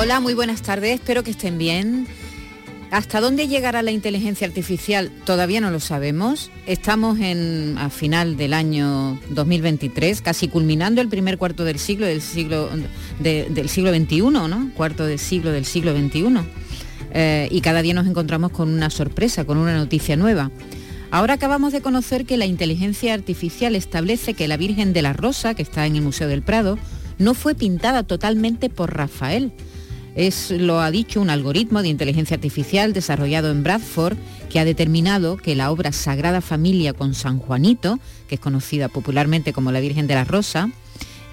Hola, muy buenas tardes, espero que estén bien. ¿Hasta dónde llegará la inteligencia artificial? Todavía no lo sabemos. Estamos en, a final del año 2023, casi culminando el primer cuarto del siglo del siglo, del siglo XXI, ¿no? Cuarto del siglo del siglo XXI. Eh, y cada día nos encontramos con una sorpresa, con una noticia nueva. Ahora acabamos de conocer que la inteligencia artificial establece que la Virgen de la Rosa, que está en el Museo del Prado, no fue pintada totalmente por Rafael, es, lo ha dicho un algoritmo de inteligencia artificial desarrollado en Bradford que ha determinado que la obra Sagrada Familia con San Juanito, que es conocida popularmente como la Virgen de la Rosa,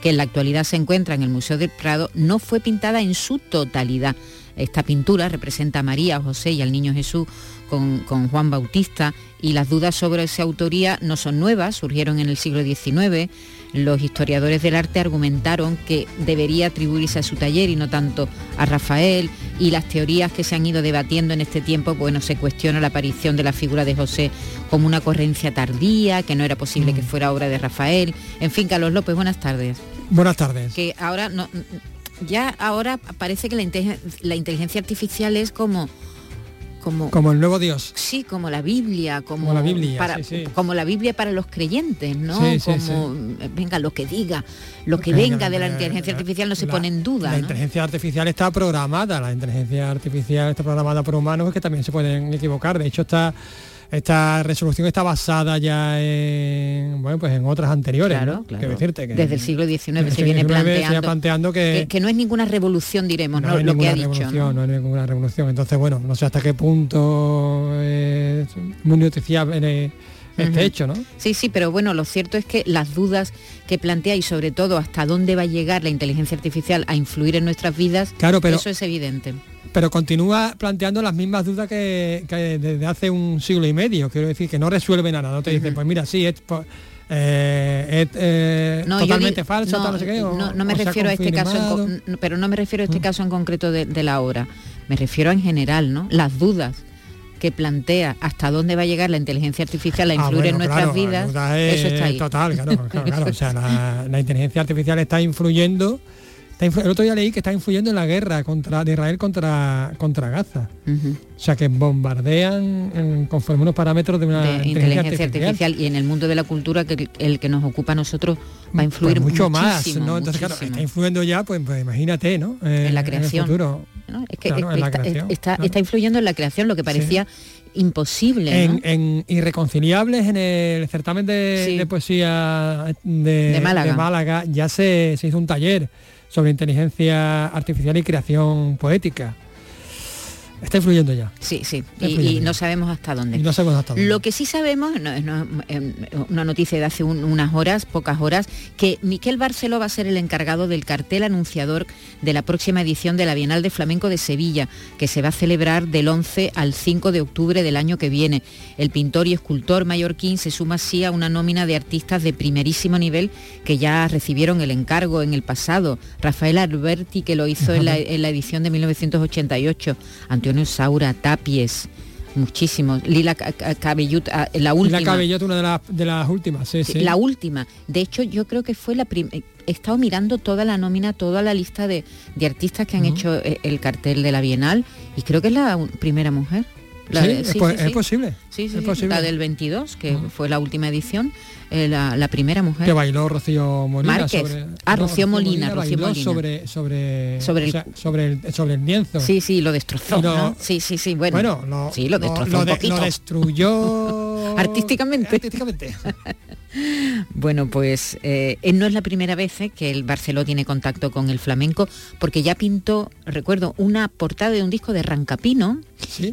que en la actualidad se encuentra en el Museo del Prado, no fue pintada en su totalidad. Esta pintura representa a María, José y al Niño Jesús con, con, Juan Bautista y las dudas sobre esa autoría no son nuevas, surgieron en el siglo XIX los historiadores del arte argumentaron que debería atribuirse a su taller y no tanto a Rafael y las teorías que se han ido debatiendo en este tiempo, bueno, se cuestiona la aparición de la figura de José como una ocurrencia tardía, que no era posible que mm. fuera obra de Rafael. En fin, Carlos López, buenas tardes. Buenas tardes. Que ahora no ya ahora parece que la inteligencia artificial es como como, el nuevo Dios. Sí, como la Biblia, como, la Biblia, para, como la Biblia para los creyentes, ¿no? como venga lo que diga, lo que venga, de la inteligencia artificial no se pone en duda. La inteligencia artificial está programada, la inteligencia artificial está programada por humanos que también se pueden equivocar. De hecho está esta resolución está basada ya en bueno pues en otras anteriores claro, claro. Decirte que desde el siglo XIX se viene planteando, que, que, no es ninguna revolución diremos no, lo que ha dicho ¿no? no es ninguna revolución entonces bueno no sé hasta qué punto es muy noticiable este hecho, ¿no? Sí, sí, pero bueno, lo cierto es que las dudas que plantea y sobre todo hasta dónde va a llegar la inteligencia artificial a influir en nuestras vidas, claro, pero, eso es evidente pero continúa planteando las mismas dudas que, desde hace un siglo y medio. Quiero decir, que no resuelve nada. No te dice, pues mira, sí, es... Eh, eh, totalmente falso, no, no, sé qué, no, me refiero a este caso, pero no me refiero a este mm. caso en concreto de, la obra. Me refiero en general, ¿no? Las dudas que plantea hasta dónde va a llegar la inteligencia artificial a ah, influir en nuestras vidas, eso está ahí. Total, claro, claro, O sea, la, la inteligencia artificial está influyendo el otro día leí que está influyendo en la guerra contra, de Israel contra, contra Gaza. O sea, que bombardean conforme unos parámetros de una inteligencia, artificial. Y en el mundo de la cultura, que el que nos ocupa a nosotros va a pues influir mucho más. ¿no? Entonces, claro, está influyendo ya, pues, pues imagínate, ¿no? en la creación. está, influyendo en la creación, lo que parecía imposible. En, Irreconciliables, en el certamen de, poesía de, Málaga. ya se, se hizo un taller sobre inteligencia artificial y creación poética. Está influyendo ya. Sí, sí, y, no sabemos hasta dónde. no sabemos hasta dónde. Lo que sí sabemos, no, es em, una noticia de hace unas horas, pocas horas, que Miquel Barceló va a ser el encargado del cartel anunciador de la próxima edición de la Bienal de Flamenco de Sevilla, que se va a celebrar del 11 al 5 de octubre del año que viene. El pintor y escultor mallorquín se suma así a una nómina de artistas de primerísimo nivel que ya recibieron el encargo en el pasado. Rafael Alberti, que lo hizo en la, en la edición de 1988. Antonio Saura, Tapies, muchísimos. Lila Cabellut, ah, la última. Lila Cabellut, una de, las últimas, sí, sí, La última. De hecho, yo creo que fue la primera... He estado mirando toda la nómina, toda la lista de, artistas que han hecho eh, el cartel de la Bienal y creo que es la primera mujer. Sí, es, posible. Sí, sí, la del 22, que fue la última edición, eh, la, primera mujer. Que bailó Rocío Molina sobre. Ah, Rocío Molina, Rocío Molina. Sobre, sobre, sobre, el, sobre, el, sobre el lienzo. Sí, sí, lo destrozó. ¿no? Sí, sí, sí. Bueno, bueno lo, sí, lo destrozó lo, un poquito. lo destruyó artísticamente. Artísticamente. bueno, pues eh, no es la primera vez eh, que el Barceló tiene contacto con el flamenco, porque ya pintó, recuerdo, una portada de un disco de Rancapino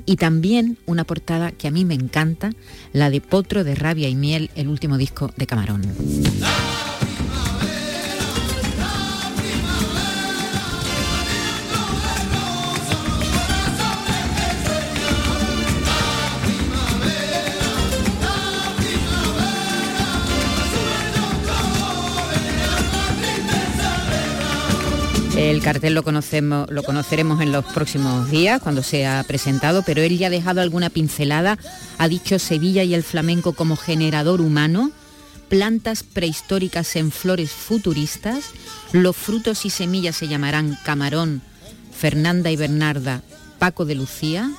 y también una portada que a mí me encanta, la de Potro de Rabia y Miel, el último disco de Camarón. El cartel lo, conocemos, lo conoceremos en los próximos días cuando sea presentado, pero él ya ha dejado alguna pincelada, ha dicho Sevilla y el flamenco como generador humano, plantas prehistóricas en flores futuristas, los frutos y semillas se llamarán camarón, Fernanda y Bernarda, Paco de Lucía,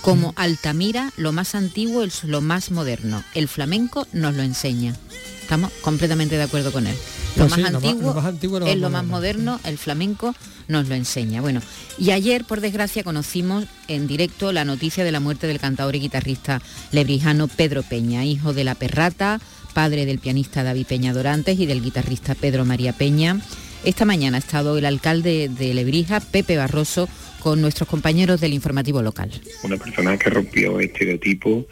como Altamira, lo más antiguo es lo más moderno. El flamenco nos lo enseña. Estamos completamente de acuerdo con él. Lo, Pues más, sí, lo antiguo más- lo más antiguo es lo más moderno, el flamenco nos lo enseña. Bueno, y ayer, por desgracia, conocimos en directo la noticia de la muerte del cantador y guitarrista lebrijano Pedro Peña, hijo de la Perrata, padre del pianista David Peña Dorantes y del guitarrista Pedro María Peña. Esta mañana ha estado el alcalde de Lebrija, Pepe Barroso, con nuestros compañeros del informativo local. una persona que rompió estereotipos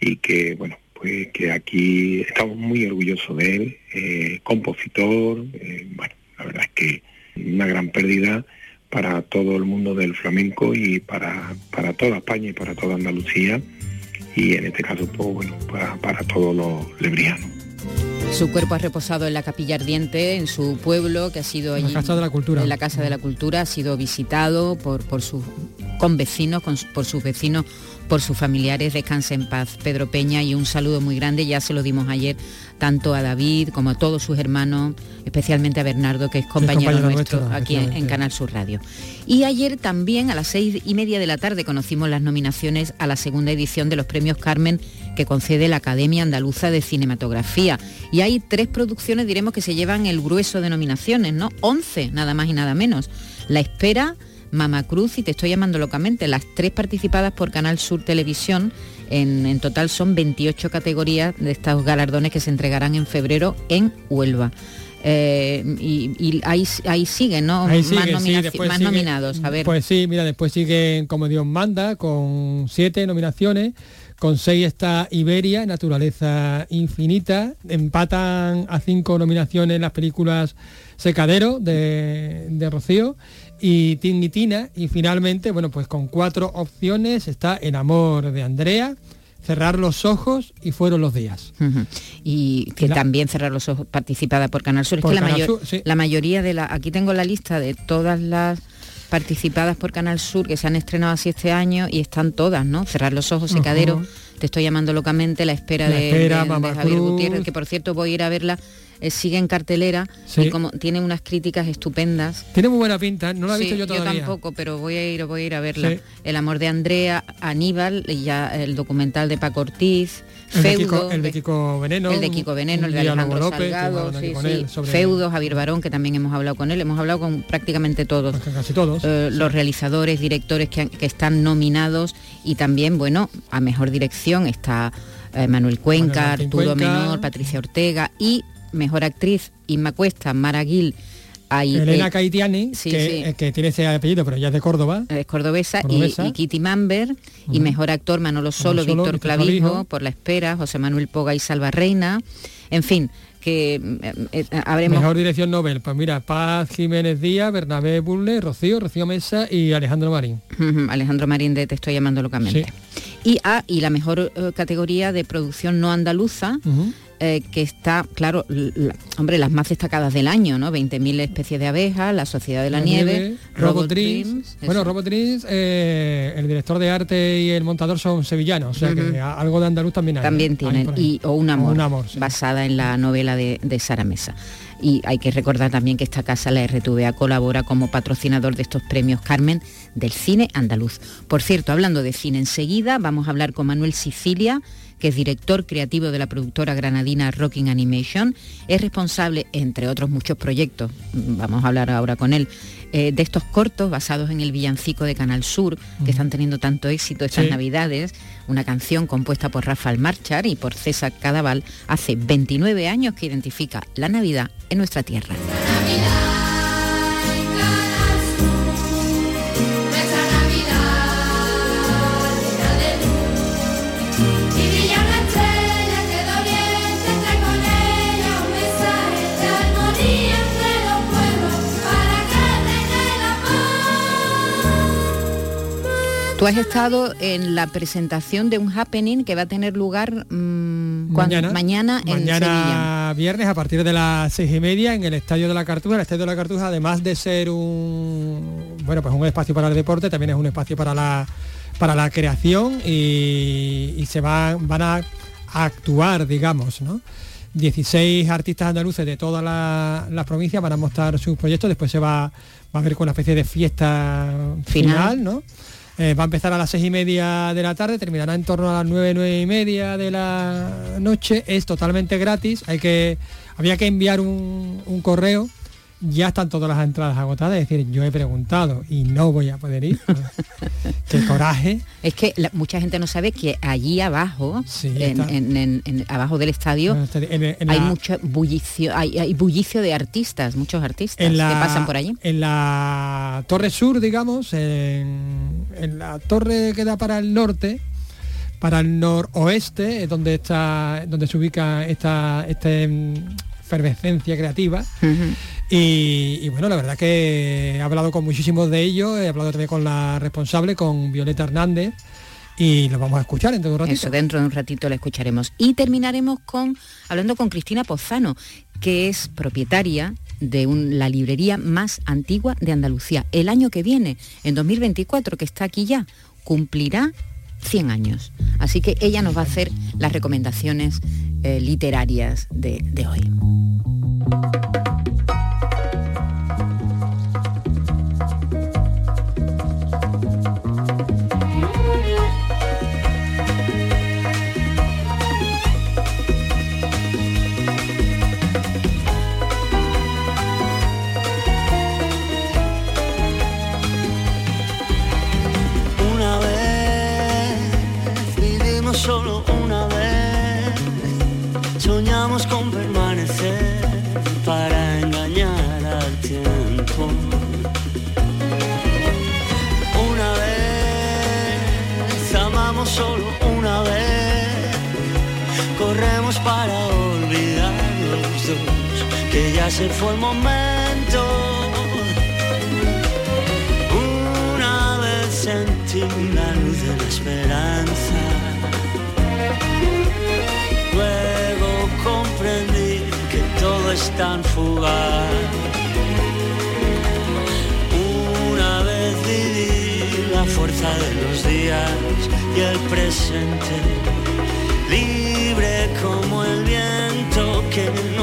y que, bueno, pues que aquí estamos muy orgullosos de él, eh, compositor, eh, bueno, la verdad es que una gran pérdida para todo el mundo del flamenco y para, para toda España y para toda Andalucía y en este caso, pues bueno, para, para todos los lebrianos. Su cuerpo ha reposado en la capilla ardiente, en su pueblo, que ha sido En la allí. Casa de la Cultura. En la Casa de la Cultura, ha sido visitado por, por sus convecinos, con por sus vecinos, por sus familiares. Descanse en paz, Pedro Peña, y un saludo muy grande, ya se lo dimos ayer, tanto a David como a todos sus hermanos, especialmente a Bernardo, que es compañero, compañero nuestro, nuestro, aquí en, en. Canal Sur Radio. Y ayer también, a las seis y media de la tarde, conocimos las nominaciones a la segunda edición de los premios Carmen que concede la Academia Andaluza de Cinematografía. Y hay tres producciones, diremos, que se llevan el grueso de nominaciones, ¿no? 11, nada más y nada menos. La Espera, Mama Cruz y Te estoy llamando locamente, las tres participadas por Canal Sur Televisión. En, en total son 28 categorías de estos galardones que se entregarán en febrero en Huelva. Eh, y y ahí, ahí siguen, ¿no? Ahí más sí, sigue- nominados. A ver. Pues sí, mira, después siguen como Dios manda, con siete nominaciones. Con seis está Iberia, Naturaleza Infinita. Empatan a cinco nominaciones las películas Secadero de, de Rocío y Tin y Tina. Y finalmente, bueno, pues con cuatro opciones está El amor de Andrea, Cerrar los ojos y Fueron los días. Y que La- también cerrar los ojos participada por Canal Sur. Es que la, mayor- Sur, sí. la mayoría de la. Aquí tengo la lista de todas las participadas por Canal Sur que se han estrenado así este año y están todas, ¿no? Cerrar los ojos, secadero, te estoy llamando locamente, la espera, La de, Espera, de- Javier Cruz. Gutiérrez, que por cierto voy a ir a verla, eh, sigue en cartelera Sí. y como tiene unas críticas estupendas. Tiene muy buena pinta, no la he Sí, visto yo todavía. tampoco, pero voy a ir, voy a ir a verla. Sí. El amor de Andrea, Aníbal, y ya el documental de Paco Ortiz, El de, Feudo, Kiko, el de de- Kiko Veneno. el de Kiko Veneno, el de Alejandro López, Salgado, sí, sí. Feudo, Javier Barón, que también hemos hablado con él, hemos hablado con prácticamente todos. Pues casi todos. eh, los realizadores, directores que, han- que están nominados y también, bueno, a mejor dirección está eh, Manuel Cuenca, Manuel Arturo Cuenca. Menor, Patricia Ortega y mejor actriz Inma Cuesta, Mara Gil, ahí, Elena eh, Caitiani, sí, que, sí. eh, que tiene ese apellido, pero ya es de Córdoba. es cordobesa, y- Cordobesa. Y, Kitty Mamber y mejor actor Manolo Solo, Víctor Clavijo, Clavijo. por La Espera, José Manuel Poga y Salva Reina, en fin, que eh, eh, habremos Mejor dirección Nobel. Pues mira, Paz Jiménez Díaz, Bernabé Bulle, Rocío, Rocío Mesa y Alejandro Marín. Alejandro Marín de Te estoy llamando locamente. Sí. Y, ah, y la mejor eh, categoría de producción no andaluza. Eh, que está, claro, la- hombre, las más destacadas del año, ¿no? 20.000 especies de abejas, La Sociedad de la, Nieve, Robot. Dreams, Bueno, eso. Robot Dreams, eh, el director de arte y el montador son sevillanos, o sea que algo de andaluz también hay. también. Hay tienen y o un amor, Un amor, sí. basada en la novela de, de Sara Mesa y hay que recordar también que esta casa la RTVA colabora como patrocinador de estos premios Carmen del cine andaluz por cierto hablando de cine enseguida vamos a hablar con Manuel Sicilia que es director creativo de la productora granadina Rocking Animation, es responsable, entre otros muchos proyectos, mm, vamos a hablar ahora con él, eh, de estos cortos basados en el villancico de Canal Sur, que están teniendo tanto éxito estas Sí. navidades, una canción compuesta por Rafael Marchar y por César Cadaval hace 29 años que identifica la Navidad en nuestra tierra. Tú has estado en la presentación de un happening que va a tener lugar mm, Cuando- mañana en mañana viernes a partir de las seis y media en el Estadio de la Cartuja. El Estadio de la Cartuja, además de ser un bueno pues un espacio para el deporte, también es un espacio para la para la creación y, y se van, van a, a actuar, digamos, ¿no? 16 artistas andaluces de todas la- las provincias van a mostrar sus proyectos, después se va, va a haber con una especie de fiesta Final. final, ¿no? Eh, va a empezar a las seis y media de la tarde, terminará en torno a las nueve, nueve y media de la noche. Es totalmente gratis. Hay que, había que enviar un, un correo. Ya están todas las entradas agotadas. Es decir, yo he preguntado y no voy a poder ir. Qué coraje. Es que la- mucha gente no sabe que allí abajo, Sí, en, está. en- en- en- abajo del estadio, en hay la- mucho bullicio, hay, hay bullicio de artistas, muchos artistas la, que pasan por allí. En la torre sur, digamos, en, la torre que da para el norte, para el noroeste, es donde está, donde se ubica esta, este, efervescencia creativa. Y, bueno, la verdad que he hablado con muchísimos de ellos, he hablado también con la responsable, con Violeta Hernández, y lo vamos a escuchar dentro de un ratito. Eso, dentro de un ratito la escucharemos. Y terminaremos con hablando con Cristina Pozano, que es propietaria de un- la librería más antigua de Andalucía. El año que viene, en 2024, que está aquí ya, cumplirá 100 años. Así que ella nos va a hacer las recomendaciones eh, literarias de, de hoy. Ya se fue el momento. Una vez sentí la luz de la esperanza. Luego comprendí que todo es tan fugaz. Una vez viví la fuerza de los días y el presente. Libre como el viento que no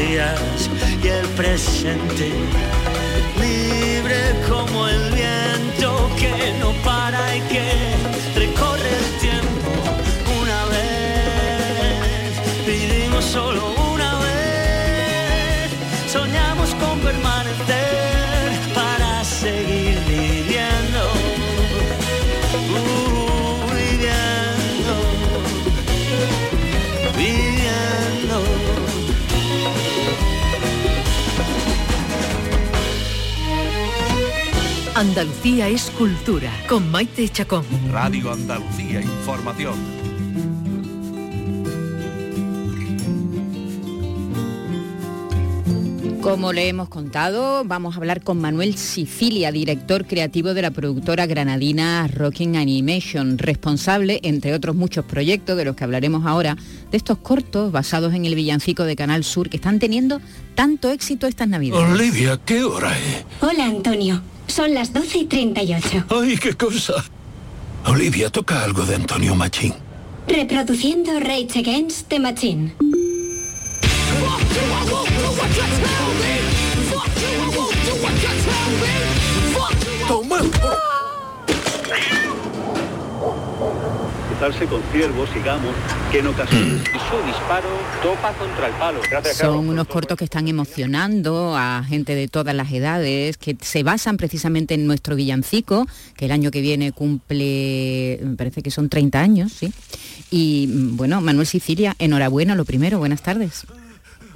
y el presente. Libre como el viento que no para Andalucía es cultura con Maite Chacón. Radio Andalucía Información. Como le hemos contado, vamos a hablar con Manuel Sicilia, director creativo de la productora granadina Rocking Animation, responsable, entre otros muchos proyectos de los que hablaremos ahora, de estos cortos basados en el villancico de Canal Sur que están teniendo tanto éxito estas navidades. Olivia, ¿qué hora es? Hola, Antonio. Son las 12 y 38. ¡Ay, qué cosa! Olivia, toca algo de Antonio Machín. Reproduciendo Rage Against the Machine. Con ciervos, sigamos, que en ocasiones su disparo topa contra el palo. Son unos cortos que están emocionando a gente de todas las edades, que se basan precisamente en nuestro villancico, que el año que viene cumple, me parece que son 30 años, ¿sí? Y mm, bueno, Manuel Sicilia, enhorabuena, lo primero, buenas tardes.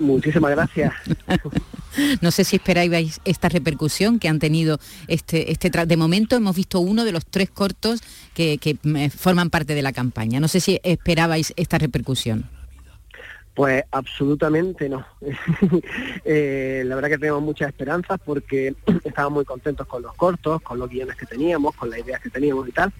Muchísimas gracias. No sé si esperáis esta repercusión que han tenido este, este de momento hemos visto uno de los tres cortos que, que, mm, forman parte de la campaña. No sé si esperabais esta repercusión. Pues absolutamente no. Eh, la verdad que tenemos muchas esperanzas porque estábamos muy contentos con los cortos, con los guiones que teníamos, con las ideas que teníamos y tal.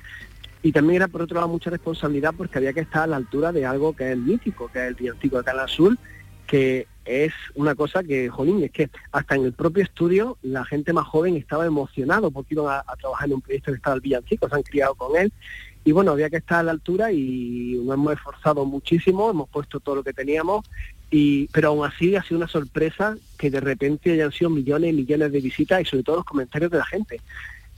Y también era por otro lado mucha responsabilidad porque había que estar a la altura de algo que es mítico, que es el villancico de Canal Azul, que es una cosa que, jolín, es que hasta en el propio estudio la gente más joven estaba emocionado porque iban a, trabajar en un proyecto que estaba el villancico, se han criado con él. Y bueno, había que estar a la altura y nos hemos esforzado muchísimo, hemos puesto todo lo que teníamos, y, pero aún así ha sido una sorpresa que de repente hayan sido millones y millones de visitas y sobre todo los comentarios de la gente.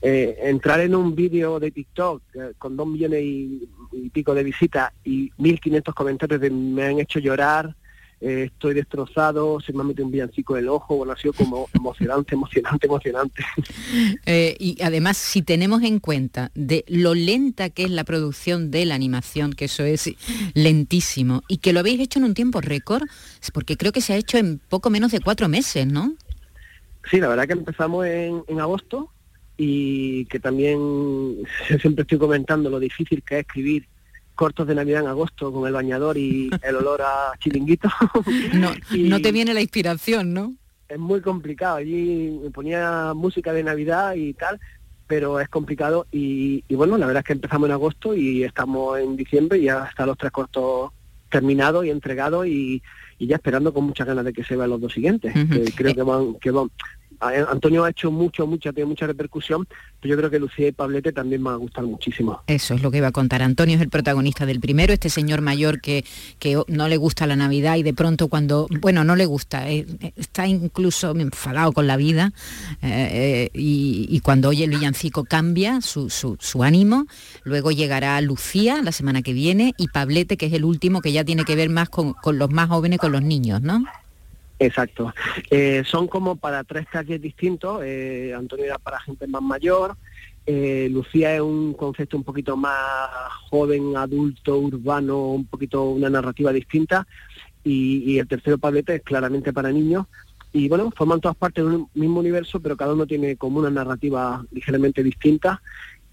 Eh, entrar en un vídeo de TikTok eh, con dos millones y, y pico de visitas y 1.500 comentarios de me han hecho llorar, eh, estoy destrozado, se me ha metido un villancico en el ojo, bueno, ha sido como emocionante, emocionante, emocionante. Eh, y además, si tenemos en cuenta de lo lenta que es la producción de la animación, que eso es lentísimo, y que lo habéis hecho en un tiempo récord, es porque creo que se ha hecho en poco menos de cuatro meses, ¿no? Sí, la verdad que empezamos en, en agosto y que también siempre estoy comentando lo difícil que es escribir cortos de Navidad en agosto con el bañador y el olor a chiringuito. No, Y- no te viene la inspiración, ¿no? es muy complicado. Allí me ponía música de Navidad y tal, pero es complicado. Y, y bueno, la verdad es que empezamos en agosto y estamos en diciembre y ya están los tres cortos terminados y entregados y, y ya esperando con muchas ganas de que se vean los dos siguientes. Que creo que van, que van. A- Antonio ha hecho mucho, mucha, tiene mucha repercusión, pero yo creo que Lucía y Pablete también me va a gustar muchísimo. Eso es lo que iba a contar. Antonio es el protagonista del primero, este señor mayor que, que no le gusta la Navidad y de pronto cuando, bueno, no le gusta, eh, eh, está incluso enfadado con la vida eh, eh, y, y cuando oye el villancico cambia su, su- su ánimo. Luego llegará Lucía la semana que viene y Pablete, que es el último, que ya tiene que ver más con, con los más jóvenes, con los niños, ¿no? Exacto. Eh, son como para tres targets distintos. Eh, Antonio era para gente más mayor. eh, Lucía es un concepto un poquito más joven, adulto, urbano, un poquito una narrativa distinta. Y, y el tercero Pablete es claramente para niños. Y bueno, forman todas partes de un mismo universo, pero cada uno tiene como una narrativa ligeramente distinta.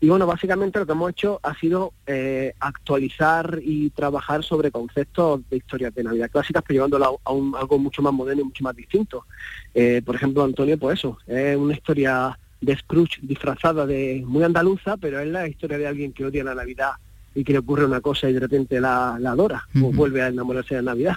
Y bueno, básicamente lo que hemos hecho ha sido eh, actualizar y trabajar sobre conceptos de historias de Navidad clásicas, pero llevándolo a, a un- algo mucho más moderno y mucho más distinto. Eh, por ejemplo, Antonio, pues eso, es una historia de Scrooge disfrazada de muy andaluza, pero es la historia de alguien que odia la Navidad y que le ocurre una cosa y de repente la, la adora o vuelve a enamorarse de Navidad.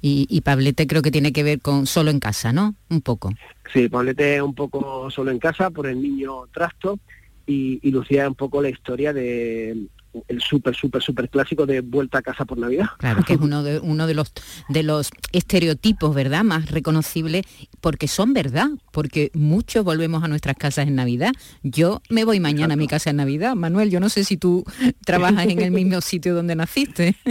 Y, y Pablete creo que tiene que ver con solo en casa, ¿no? Un poco. Sí, Pablete es un poco solo en casa por el niño trasto y, y Lucía es un poco la historia de el súper, súper, súper clásico de vuelta a casa por Navidad. Claro, que es uno de, uno de los de los estereotipos, ¿verdad? Más reconocibles, porque son verdad, porque muchos volvemos a nuestras casas en Navidad. Yo me voy mañana a mi casa en Navidad. Manuel, yo no sé si tú trabajas en el mismo sitio donde naciste.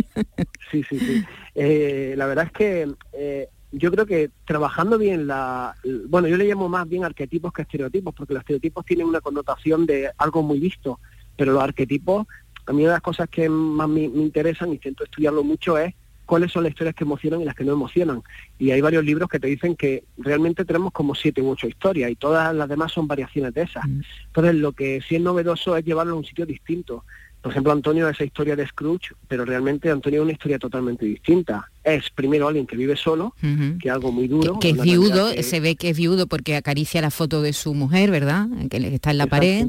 Sí, sí, sí. Eh, la verdad es que eh, yo creo que trabajando bien la... Bueno, yo le llamo más bien arquetipos que estereotipos, porque los estereotipos tienen una connotación de algo muy visto, pero los arquetipos, a mí una de las cosas que más me, me interesan y intento estudiarlo mucho es cuáles son las historias que emocionan y las que no emocionan. Y hay varios libros que te dicen que realmente tenemos como siete u ocho historias y todas las demás son variaciones de esas. Entonces lo que sí es novedoso es llevarlo a un sitio distinto. Por ejemplo, Antonio es esa historia de Scrooge, pero realmente Antonio es una historia totalmente distinta. Es primero alguien que vive solo, que es algo muy duro. que es viudo, que- se ve que es viudo porque acaricia la foto de su mujer, ¿verdad? Que está en la Exacto. pared.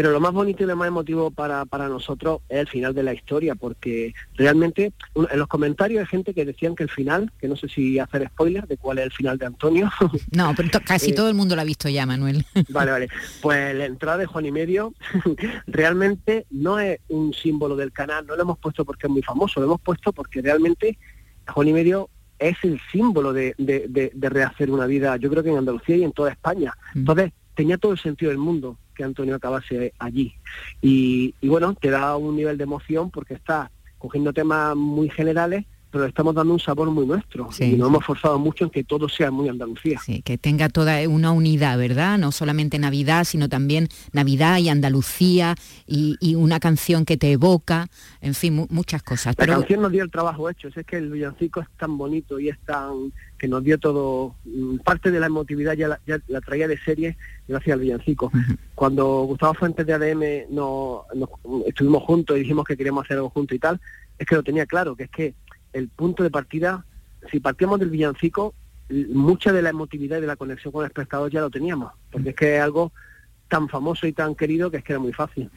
Pero lo más bonito y lo más emotivo para, para nosotros es el final de la historia, porque realmente en los comentarios hay gente que decían que el final, que no sé si hacer spoiler de cuál es el final de Antonio, No, pero to- casi Eh, todo el mundo lo ha visto ya, Manuel. Vale, vale. Pues la entrada de Juan y Medio realmente no es un símbolo del canal, no lo hemos puesto porque es muy famoso, lo hemos puesto porque realmente Juan y Medio es el símbolo de, de- de- de rehacer una vida, yo creo que en Andalucía y en toda España. Entonces, tenía todo el sentido del mundo que Antonio acabase allí. Y, bueno, te da un nivel de emoción porque está cogiendo temas muy generales, pero le estamos dando un sabor muy nuestro. Sí, y nos sí. hemos forzado mucho en que todo sea muy Andalucía. Sí, que tenga toda una unidad, ¿verdad? No solamente Navidad, sino también Navidad y Andalucía y, y una canción que te evoca, en fin, mu- muchas cosas. La Pero canción nos dio el trabajo hecho, es que el villancico es tan bonito y es tan que nos dio todo, mm, parte de la emotividad ya la, ya la traía de serie gracias al villancico. Cuando Gustavo Fuentes de ADM no, nos- estuvimos juntos y dijimos que queríamos hacer algo juntos y tal, es que lo tenía claro, que es que el punto de partida, si partíamos del villancico, mucha de la emotividad y de la conexión con el espectador ya lo teníamos, porque es que es algo tan famoso y tan querido que es que era muy fácil.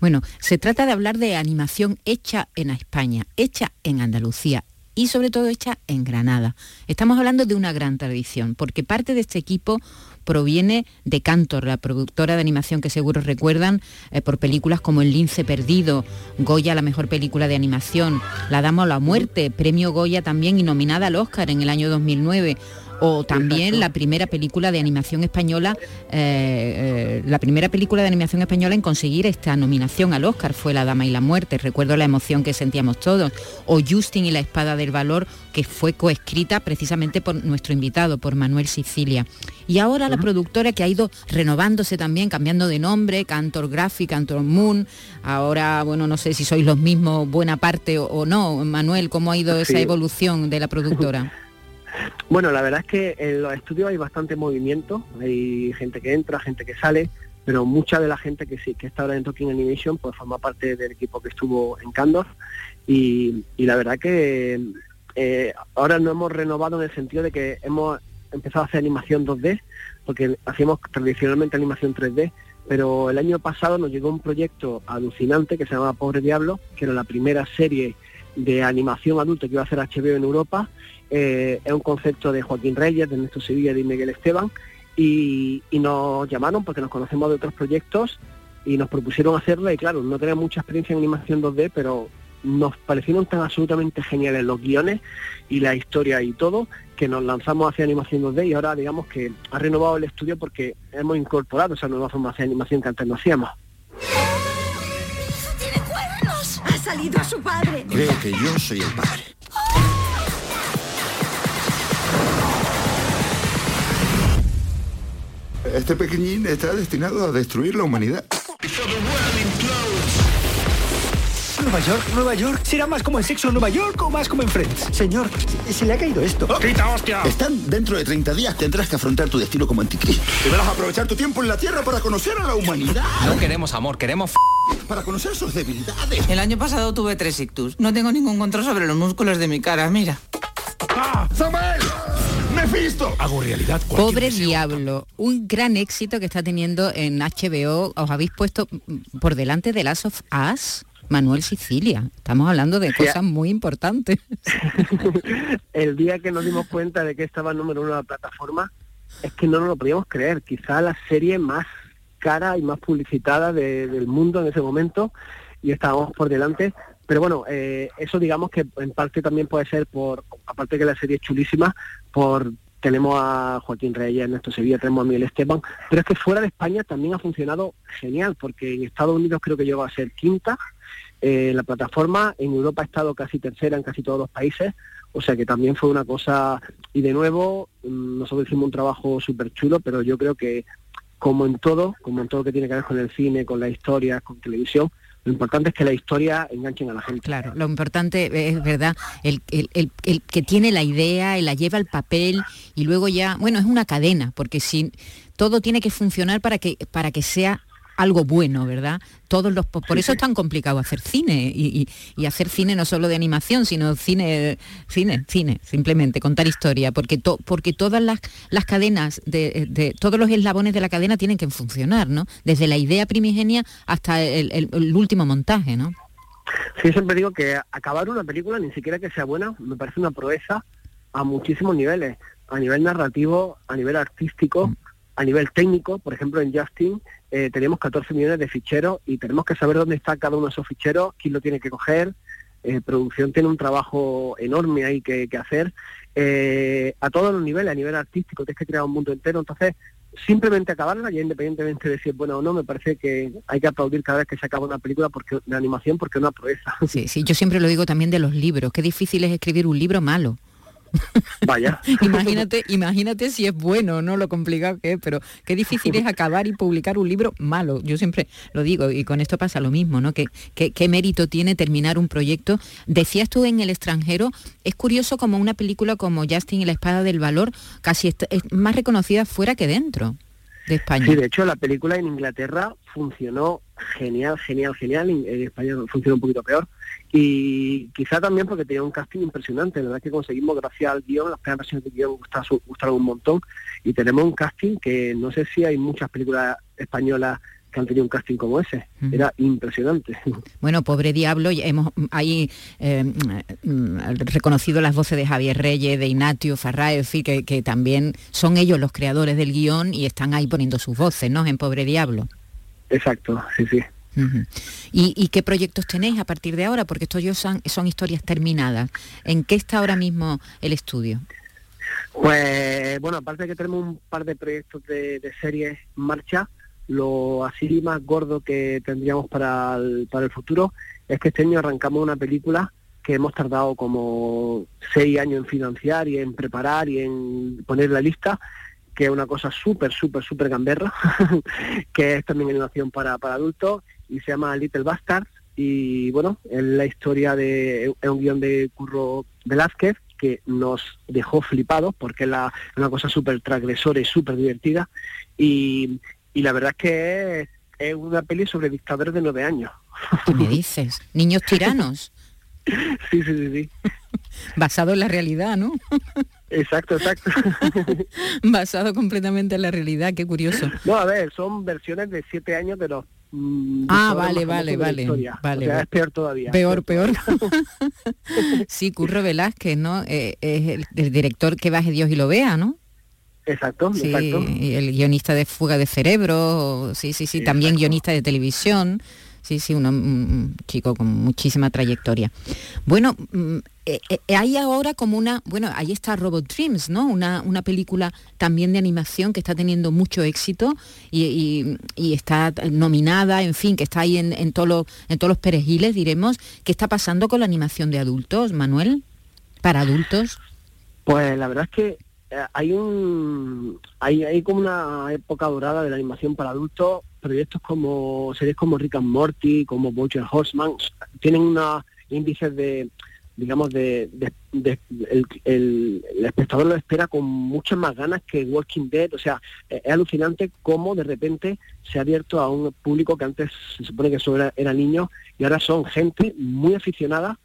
Bueno, se trata de hablar de animación hecha en España, hecha en Andalucía y sobre todo hecha en Granada. Estamos hablando de una gran tradición, porque parte de este equipo proviene de Cantor, la productora de animación que seguro recuerdan eh, por películas como El lince perdido, Goya, la mejor película de animación, La dama o la muerte, premio Goya también y nominada al Oscar en el año 2009 o también la primera película de animación española, eh, eh, la primera película de animación española en conseguir esta nominación al Oscar fue La Dama y la Muerte. Recuerdo la emoción que sentíamos todos. O Justin y la Espada del Valor, que fue coescrita precisamente por nuestro invitado, por Manuel Sicilia. Y ahora la productora que ha ido renovándose también, cambiando de nombre, Cantor Graphic, Cantor Moon. Ahora, bueno, no sé si sois los mismos buena parte o, o no. Manuel, ¿cómo ha ido esa evolución de la productora? Bueno, la verdad es que en los estudios hay bastante movimiento, hay gente que entra, gente que sale, pero mucha de la gente que sí que está ahora en Talking Animation pues forma parte del equipo que estuvo en Candor. Y, la verdad que eh, ahora no hemos renovado en el sentido de que hemos empezado a hacer animación 2D, porque hacíamos tradicionalmente animación 3D, pero el año pasado nos llegó un proyecto alucinante que se llama Pobre Diablo, que era la primera serie de animación adulta que iba a hacer HBO en Europa. Eh, es un concepto de Joaquín Reyes, de Ernesto Sevilla y de Miguel Esteban. Y, nos llamaron porque nos conocemos de otros proyectos y nos propusieron hacerla. Y claro, no tenía mucha experiencia en animación 2D, pero nos parecieron tan absolutamente geniales los guiones y la historia y todo que nos lanzamos hacia animación 2D y ahora digamos que ha renovado el estudio porque hemos incorporado esa nueva forma de animación que antes no hacíamos. ¡Tiene cuernos! ¡Ha salido a su padre! Creo que yo soy el padre. Este pequeñín está destinado a destruir la humanidad. Nueva York, Nueva York. ¿Será más como en Sexo en Nueva York o más como en Friends? Señor, se, se le ha caído esto. ¡Quita, hostia! Están dentro de 30 días. Tendrás que afrontar tu destino como anticristo. Deberás aprovechar tu tiempo en la Tierra para conocer a la humanidad. No queremos amor, queremos Para conocer sus debilidades. El año pasado tuve tres ictus. No tengo ningún control sobre los músculos de mi cara, mira. ¡Ah! ¡Samuel! ¡Mefisto! Hago realidad Pobre Diablo, un gran éxito que está teniendo en HBO. Os habéis puesto por delante de Last of Us, Manuel Sicilia. Estamos hablando de cosas muy importantes. el día que nos dimos cuenta de que estaba número uno en la plataforma, es que no nos lo podíamos creer. Quizá la serie más cara y más publicitada de- del mundo en ese momento y estábamos por delante. Pero bueno, eh, eso digamos que en parte también puede ser por, aparte que la serie es chulísima, por tenemos a Joaquín Reyes, Ernesto Sevilla, tenemos a Miguel Esteban, pero es que fuera de España también ha funcionado genial, porque en Estados Unidos creo que llegó a ser quinta, eh, la plataforma en Europa ha estado casi tercera en casi todos los países, o sea que también fue una cosa, y de nuevo, mm, nosotros hicimos un trabajo súper chulo, pero yo creo que como en todo, como en todo lo que tiene que ver con el cine, con la historia, con televisión, lo importante es que la historia enganchen a la gente. Claro, lo importante es verdad, el, el- el- que tiene la idea, la lleva al papel y luego ya, bueno, es una cadena, porque si todo tiene que funcionar para que, para que sea algo bueno, ¿verdad? Todos los, por eso es tan complicado hacer cine y, y- y hacer cine no solo de animación, sino cine, cine, cine, simplemente contar historia, porque to- porque todas las, las cadenas de, de- todos los eslabones de la cadena tienen que funcionar, ¿no? Desde la idea primigenia hasta el, el- el último montaje, ¿no? Sí, siempre digo que acabar una película, ni siquiera que sea buena, me parece una proeza a muchísimos niveles. A nivel narrativo, a nivel artístico, a nivel técnico. Por ejemplo, en Justin eh, tenemos 14 millones de ficheros y tenemos que saber dónde está cada uno de esos ficheros, quién lo tiene que coger. Eh, producción tiene un trabajo enorme ahí que, hacer. Eh, a todos los niveles, a nivel artístico, tienes que crear un mundo entero. Entonces, simplemente acabarla, ya independientemente de si es buena o no, me parece que hay que aplaudir cada vez que se acaba una película porque de animación porque es una proeza. Sí, sí, yo siempre lo digo también de los libros, qué difícil es escribir un libro malo. Vaya. imagínate, imagínate si es bueno, ¿no? Lo complicado que es, pero qué difícil es acabar y publicar un libro malo. Yo siempre lo digo, y con esto pasa lo mismo, ¿no? Que, que- qué mérito tiene terminar un proyecto. Decías tú en el extranjero, es curioso como una película como Justin y la espada del valor casi es más reconocida fuera que dentro de España. Sí, de hecho la película en Inglaterra funcionó genial, genial, genial. En, España funcionó un poquito peor. Y quizá también porque tenía un casting impresionante. La verdad que conseguimos, gracias al guion, las primeras versiones del guion gustaron un montón. Y tenemos un casting que no sé si hay muchas películas españolas que han tenido un casting como ese. Era impresionante. Bueno, pobre diablo, hemos ahí eh, mm, reconocido las voces de Javier Reyes, de Ignacio fin, que, que también son ellos los creadores del guion y están ahí poniendo sus voces, ¿no? En Pobre Diablo. Exacto, sí, sí. ¿Y, y qué proyectos tenéis a partir de ahora? Porque estos yo son, son historias terminadas. ¿En qué está ahora mismo el estudio? Pues bueno, aparte de que tenemos un par de proyectos de, de series en marcha, lo así más gordo que tendríamos para el, para el futuro es que este año arrancamos una película que hemos tardado como seis años en financiar y en preparar y en poner la lista, que es una cosa súper, súper, súper gamberra, que es también animación para, para adultos y se llama Little Bastards y bueno, es la historia de es un guion de Curro Velázquez que nos dejó flipados porque es una cosa súper transgresora y súper divertida y, y la verdad es que es, es una peli sobre dictadores de nueve años. ¿Qué me dices? Niños tiranos. Sí, sí, sí, sí. Basado en la realidad, ¿no? Exacto, exacto. Basado completamente en la realidad, qué curioso. No, a ver, son versiones de siete años de los... mm, Ah, vale, vale, vale, historia. vale, O sea, vale. es peor todavía. Peor, peor. sí, Curro Velázquez, ¿no? Eh, es el, el director que baje Dios y lo vea, ¿no? Exacto, Sí, exacto. y el guionista de Fuga de Cerebro, sí, sí, sí, también guionista de televisión. Sí, sí, un, un chico con muchísima trayectoria. Bueno, mm, eh, eh, hay ahora como una, bueno, ahí está Robot Dreams, ¿no? Una, una película también de animación que está teniendo mucho éxito y, y- y está nominada, en fin, que está ahí en, en, todos los, en todos los perejiles, diremos. ¿Qué está pasando con la animación de adultos, Manuel? Para adultos. Pues la verdad es que hay un hay, hay como una época dorada de la animación para adultos, proyectos como series como Rick and Morty, como Bojack Horseman, tienen una índices de digamos de, el espectador lo espera con muchas más ganas que Walking Dead, o sea, eh, es alucinante cómo de repente se ha abierto a un público que antes se supone que solo era, era niños y ahora son gente muy aficionada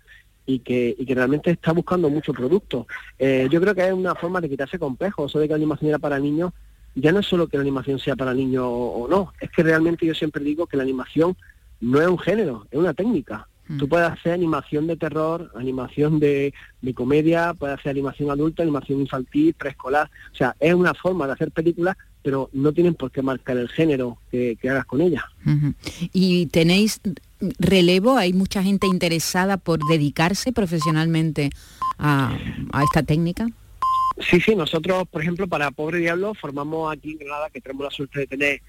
y que, y que realmente está buscando mucho producto. Eh, yo creo que es una forma de quitarse complejos, eso de que la animación era para niños, ya no es solo que la animación sea para niños o, o no, es que realmente yo siempre digo que la animación no es un género, es una técnica. Tú puedes hacer animación de terror, animación de, de comedia, puedes hacer animación adulta, animación infantil, preescolar. O sea, es una forma de hacer películas, pero no tienen por qué marcar el género que, que hagas con ella. ¿Y tenéis relevo? ¿Hay mucha gente interesada por dedicarse profesionalmente a, a esta técnica? Sí, sí, nosotros, por ejemplo, para Pobre Diablo formamos aquí en Granada, que tenemos la suerte de tener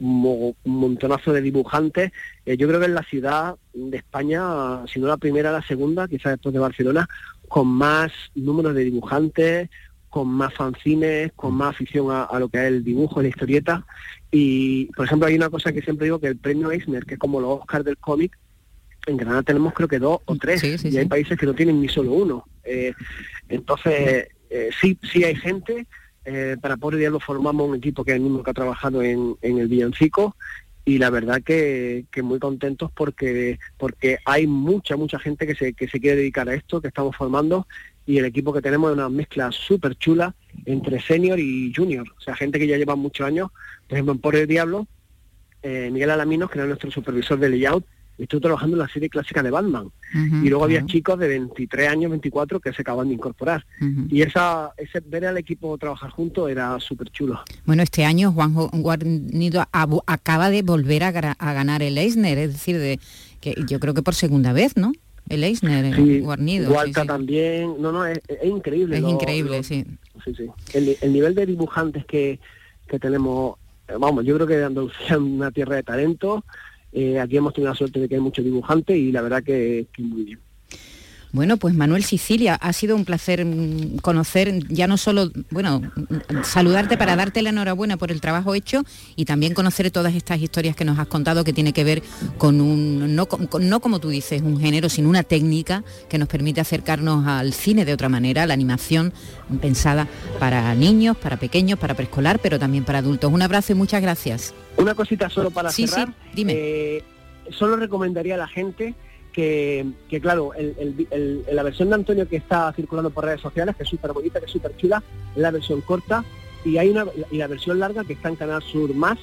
un montonazo de dibujantes. Eh, yo creo que es la ciudad de España, si no la primera, la segunda, quizás después de Barcelona, con más números de dibujantes, con más fanzines, con más afición a, a lo que es el dibujo, la historieta. Y, por ejemplo, hay una cosa que siempre digo, que el premio Eisner, que es como los Oscars del cómic, en Granada tenemos creo que dos o tres, y hay países que no tienen ni solo uno. Eh, entonces, eh, sí, sí hay gente, eh, para Pobre Diablo formamos un equipo que es el mismo que ha trabajado en, en el Villancico, y la verdad que, que muy contentos porque porque hay mucha mucha gente que se, que se quiere dedicar a esto que estamos formando y el equipo que tenemos es una mezcla súper chula entre senior y junior. O sea gente que ya lleva muchos años por ejemplo en Por el Diablo eh, Miguel Alaminos que era nuestro supervisor de layout estuvo trabajando en la serie clásica de Batman. Y luego había chicos de 23 años 24 que se acaban de incorporar. Y esa ese ver al equipo trabajar juntos era súper chulo. Bueno, este año Juan Guarnido acaba de volver a, a ganar el Eisner, es decir, de, que yo creo que por segunda vez, ¿no? El Eisner, el Sí, Guarnido. sí. también, no, no, es, es increíble. Es lo- increíble, lo- sí. sí, sí. El nivel de dibujantes que, que tenemos, eh, vamos, yo creo que Andalucía es una tierra de talento. eh, aquí hemos tenido la suerte de que hay muchos dibujantes y la verdad que, que muy bien. Bueno, pues Manuel Sicilia, ha sido un placer mm, conocer, ya no solo, bueno, saludarte para darte la enhorabuena por el trabajo hecho y también conocer todas estas historias que nos has contado que tiene que ver con un, no, con- no como tú dices, un género, sino una técnica que nos permite acercarnos al cine de otra manera, a la animación pensada para niños, para pequeños, para preescolar, pero también para adultos. Un abrazo y muchas gracias. Una cosita solo para Sí, cerrar. sí, dime. eh, solo recomendaría a la gente que, que, claro, el- el- el- la versión de Antonio que está circulando por redes sociales, que es súper bonita, que es súper chula, es la versión corta, y hay una y la versión larga que está en Canal Sur más,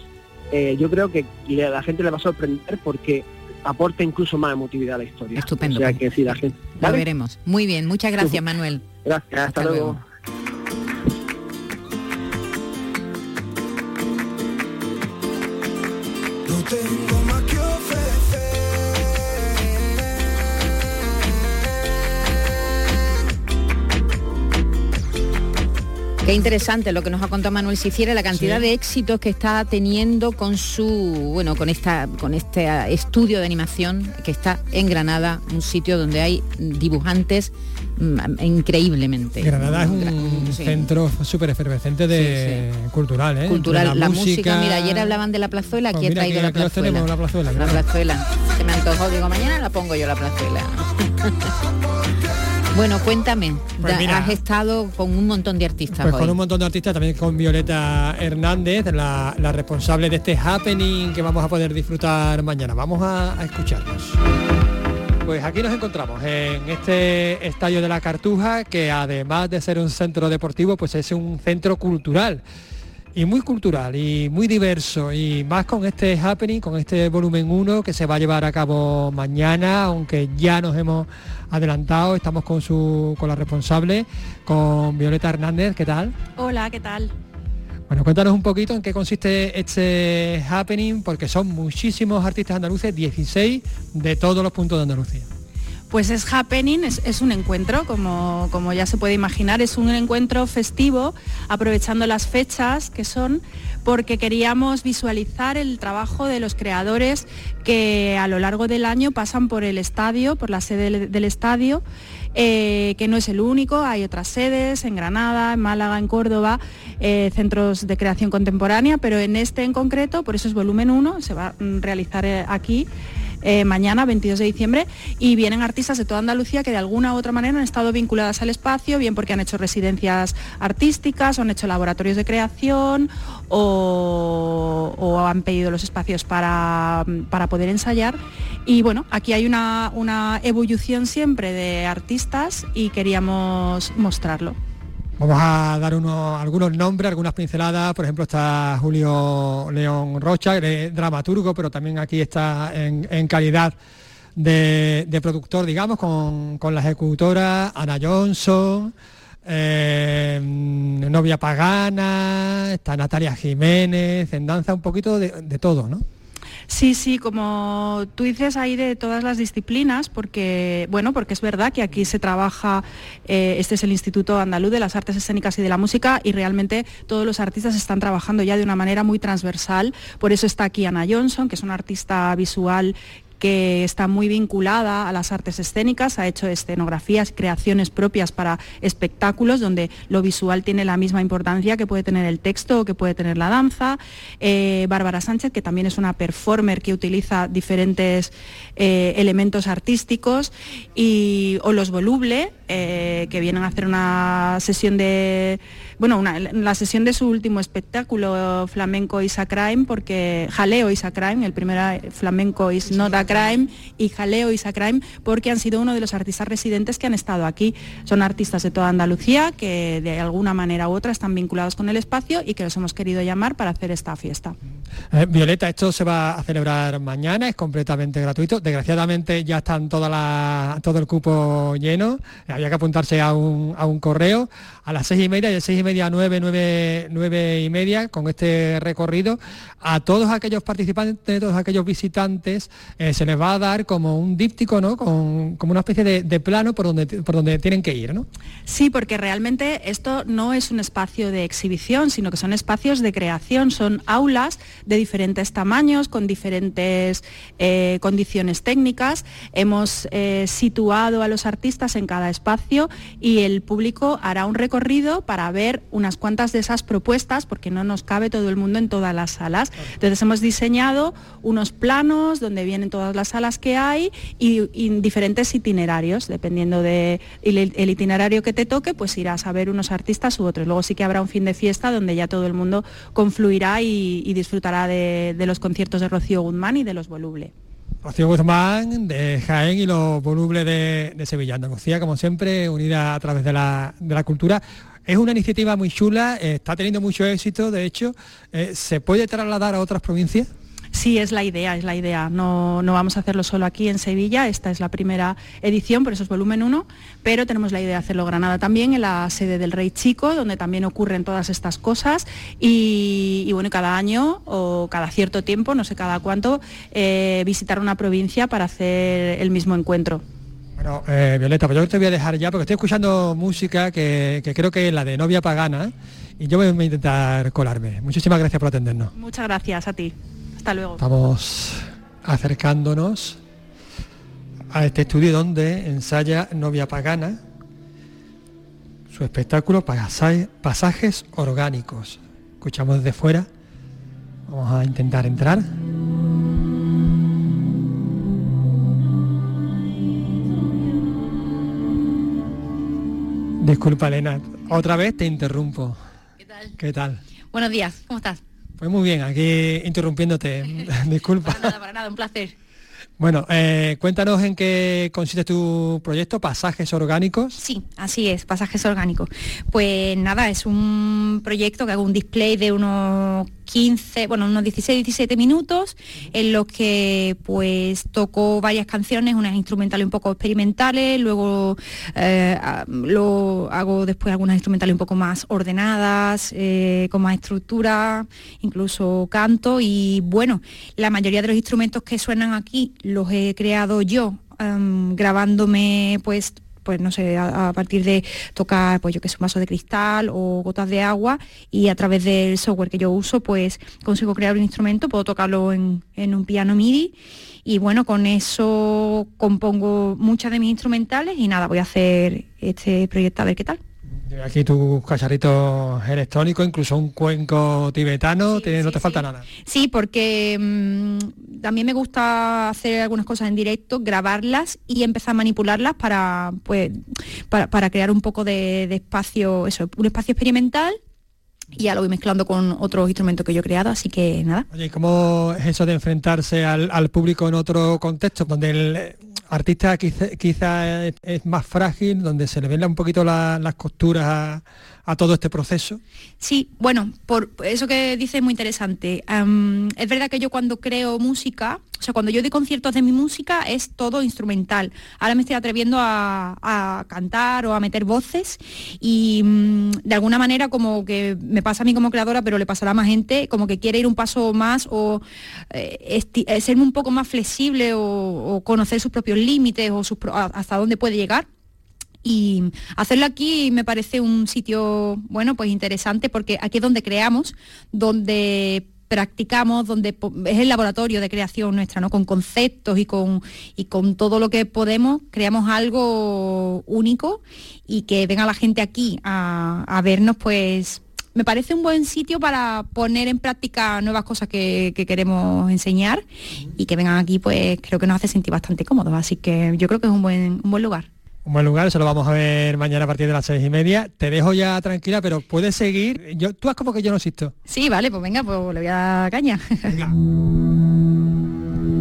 eh, yo creo que a la gente le va a sorprender porque aporta incluso más emotividad a la historia. Estupendo, O sea pues. que sí, la gente. Lo ¿vale? veremos. Muy bien, muchas gracias Manuel. Gracias, hasta, luego. No tengo Qué interesante lo que nos ha contado Manuel Siciera, la cantidad de éxitos que está teniendo con su, bueno, con esta, con este ah, estudio de animación que está en Granada, un sitio donde hay dibujantes mm, increíblemente. Granada es un sí. centro súper efervescente de cultural, ¿eh? Cultural, la, música, mira, ayer hablaban de la plazuela, Pues aquí he mira, traído la plazuela. una plazuela, La plazuela. Se me antojó, digo, mañana la pongo yo la plazuela. bueno, cuéntame, Pues mira. has estado con un montón de artistas Pues hoy. con un montón de artistas, también con Violeta Hernández, la, la responsable de este happening que vamos a poder disfrutar mañana. Vamos a, a escucharnos. Pues aquí nos encontramos en este estadio de la Cartuja, que además de ser un centro deportivo, pues es un centro cultural. Y muy cultural y muy diverso. Y más con este happening, con este volumen 1 que se va a llevar a cabo mañana, aunque ya nos hemos adelantado, estamos con su con la responsable, con Violeta Hernández, ¿qué tal? Hola, ¿qué tal? Bueno, cuéntanos un poquito en qué consiste este happening, porque son muchísimos artistas andaluces, 16 de todos los puntos de Andalucía. Pues es Happening, es, un encuentro, como, como ya se puede imaginar, es un encuentro festivo, aprovechando las fechas que son, porque queríamos visualizar el trabajo de los creadores que a lo largo del año pasan por el estadio, por la sede del, estadio, eh, que no es el único, hay otras sedes en Granada, en Málaga, en Córdoba, eh, centros de creación contemporánea, pero en este en concreto, por eso es volumen 1, se va a realizar eh, aquí eh, mañana, 22 de diciembre, y vienen artistas de toda Andalucía que de alguna u otra manera han estado vinculadas al espacio, bien porque han hecho residencias artísticas, o han hecho laboratorios de creación, o, o han pedido los espacios para, para poder ensayar. Y bueno, aquí hay una, una evolución siempre de artistas y queríamos mostrarlo. Vamos a dar unos, algunos nombres, algunas pinceladas. Por ejemplo, está Julio León Rocha, dramaturgo, pero también aquí está en, calidad de, productor, digamos, con, la ejecutora Ana Johnson, eh, Novia Pagana, está Natalia Jiménez, en danza un poquito de todo, ¿no? Sí, sí, como tú dices, hay de todas las disciplinas, porque, bueno, porque es verdad que aquí se trabaja, eh, este es el Instituto Andaluz de las Artes Escénicas y de la Música, y realmente todos los artistas están trabajando ya de una manera muy transversal. Por eso está aquí Ana Johnson, que es una artista visual que está muy vinculada a las artes escénicas, ha hecho escenografías, creaciones propias para espectáculos donde lo visual tiene la misma importancia que puede tener el texto o que puede tener la danza. Eh, Bárbara Sánchez, que también es una performer que utiliza diferentes eh, elementos artísticos, y o los Voluble, eh, que vienen a hacer una sesión de bueno, una- la sesión de su último espectáculo, Flamenco is a Crime, porque Jaleo is a Crime, el primero era Flamenco is not a Crime y Jaleo is a Crime, porque han sido uno de los artistas residentes que han estado aquí. Son artistas de toda Andalucía que de alguna manera u otra están vinculados con el espacio y que los hemos querido llamar para hacer esta fiesta. Eh, Violeta, esto se va a celebrar mañana, es completamente gratuito. Desgraciadamente ya están toda la- todo el cupo lleno. Había que apuntarse a un, a un correo a las seis y media, de seis y media a nueve, nueve, nueve y media, con este recorrido. A todos aquellos participantes, todos aquellos visitantes, eh, se les va a dar como un díptico, ¿no? Con, como una especie de, de plano por donde, por donde tienen que ir, ¿no? Sí, porque realmente esto no es un espacio de exhibición, sino que son espacios de creación, son aulas de diferentes tamaños, con diferentes eh, condiciones técnicas. Hemos eh, situado a los artistas en cada espacio y el público hará un recorrido para ver unas cuantas de esas propuestas, porque no nos cabe todo el mundo en todas las salas. Entonces hemos diseñado unos planos donde vienen todas las salas que hay y, y diferentes itinerarios, dependiendo del el itinerario que te toque, pues irás a ver unos artistas u otros. Luego sí que habrá un fin de fiesta donde ya todo el mundo confluirá y, y disfrutará de, de los conciertos de Rocío Guzmán y de los Voluble. Rocío Guzmán de Jaén y los volubles de, de Sevilla. Andalucía, como siempre, unida a través de la, de la cultura. Es una iniciativa muy chula, está teniendo mucho éxito, de hecho, eh, ¿se puede trasladar a otras provincias? Sí, es la idea, es la idea. No, no vamos a hacerlo solo aquí en Sevilla, esta es la primera edición, por eso es volumen 1, pero tenemos la idea de hacerlo Granada también, en la sede del Rey Chico, donde también ocurren todas estas cosas. Y, y bueno, cada año o cada cierto tiempo, no sé cada cuánto, eh, visitar una provincia para hacer el mismo encuentro. Bueno, eh, Violeta, pues yo te voy a dejar ya porque estoy escuchando música que, que creo que es la de novia pagana y yo voy a intentar colarme. Muchísimas gracias por atendernos. Muchas gracias a ti. Hasta luego. Estamos acercándonos a este estudio donde ensaya Novia Pagana su espectáculo Pasa- Pasajes Orgánicos. Escuchamos desde fuera. Vamos a intentar entrar. Disculpa, Elena. Otra vez te interrumpo. ¿Qué tal? ¿Qué tal? Buenos días, ¿cómo estás? Pues muy bien, aquí interrumpiéndote. Disculpa. Nada, para nada, un placer. Bueno, eh, cuéntanos en qué consiste tu proyecto, Pasajes Orgánicos. Sí, así es, pasajes orgánicos. Pues nada, es un proyecto que hago un display de unos 15, bueno, unos 16, 17 minutos, en los que pues toco varias canciones, unas instrumentales un poco experimentales, luego eh, lo hago después algunas instrumentales un poco más ordenadas, eh, con más estructura, incluso canto y bueno, la mayoría de los instrumentos que suenan aquí los he creado yo, grabándome pues pues no sé, a, partir de tocar, pues yo que sé, un vaso de cristal o gotas de agua y a través del software que yo uso, pues consigo crear un instrumento, puedo tocarlo en, en un piano MIDI y bueno, con eso compongo muchas de mis instrumentales y nada, voy a hacer este proyecto a ver qué tal. Aquí tus cacharritos electrónicos, incluso un cuenco tibetano, te- no te falta nada. Sí, porque mm, también me gusta hacer algunas cosas en directo, grabarlas y empezar a manipularlas para, pues, para, para crear un poco de, de espacio, eso, un espacio experimental y ya lo voy mezclando con otros instrumentos que yo he creado, así que nada. Oye, ¿y ¿cómo es eso de enfrentarse al, al público en otro contexto, donde el artista quizá, es, más frágil, donde se le ven un poquito la- las costuras a todo este proceso? Sí, bueno, por eso que dices es muy interesante. Es verdad que yo cuando creo música, o sea, cuando yo doy conciertos de mi música es todo instrumental. Ahora me estoy atreviendo a, cantar o a meter voces y mm, de alguna manera como que me pasa a mí como creadora, pero le pasará a más gente, como que quiere ir un paso más o eh, eh, ser un poco más flexible o, o conocer sus propios límites o sus hasta dónde puede llegar. Y hacerlo aquí me parece un sitio, bueno, pues interesante porque aquí es donde creamos, donde practicamos, donde es el laboratorio de creación nuestra, ¿no? Con conceptos y con, y con todo lo que podemos, creamos algo único y que venga la gente aquí a, a vernos, pues me parece un buen sitio para poner en práctica nuevas cosas que, que queremos enseñar y que vengan aquí, pues creo que nos hace sentir bastante cómodos. Así que yo creo que es un buen, un buen lugar. Un buen lugar, eso lo vamos a ver mañana a partir de las seis y media. Te dejo ya tranquila, pero puedes seguir. Yo, tú haz como que yo no existo. Sí, vale, pues venga, pues le voy a caña.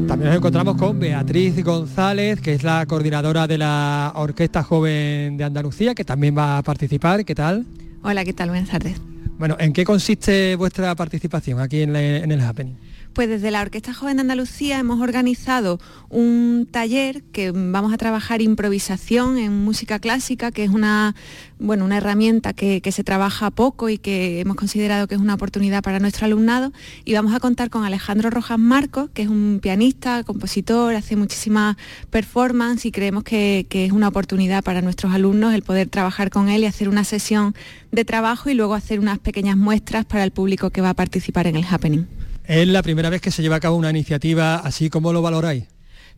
También nos encontramos con Beatriz González, que es la coordinadora de la Orquesta Joven de Andalucía, que también va a participar. ¿Qué tal? Hola, ¿qué tal? Buenas tardes. Bueno, ¿en qué consiste vuestra participación aquí en, la- en el Happening? Pues desde la Orquesta Joven de Andalucía hemos organizado un taller que vamos a trabajar improvisación en música clásica, que es una, bueno, una herramienta que, se trabaja poco y que hemos considerado que es una oportunidad para nuestro alumnado. Y vamos a contar con Alejandro Rojas Marcos, que es un pianista, compositor, hace muchísimas performances y creemos que es una oportunidad para nuestros alumnos el poder trabajar con él y hacer una sesión de trabajo y luego hacer unas pequeñas muestras para el público que va a participar en el happening. Es la primera vez que se lleva a cabo una iniciativa así, ¿cómo lo valoráis?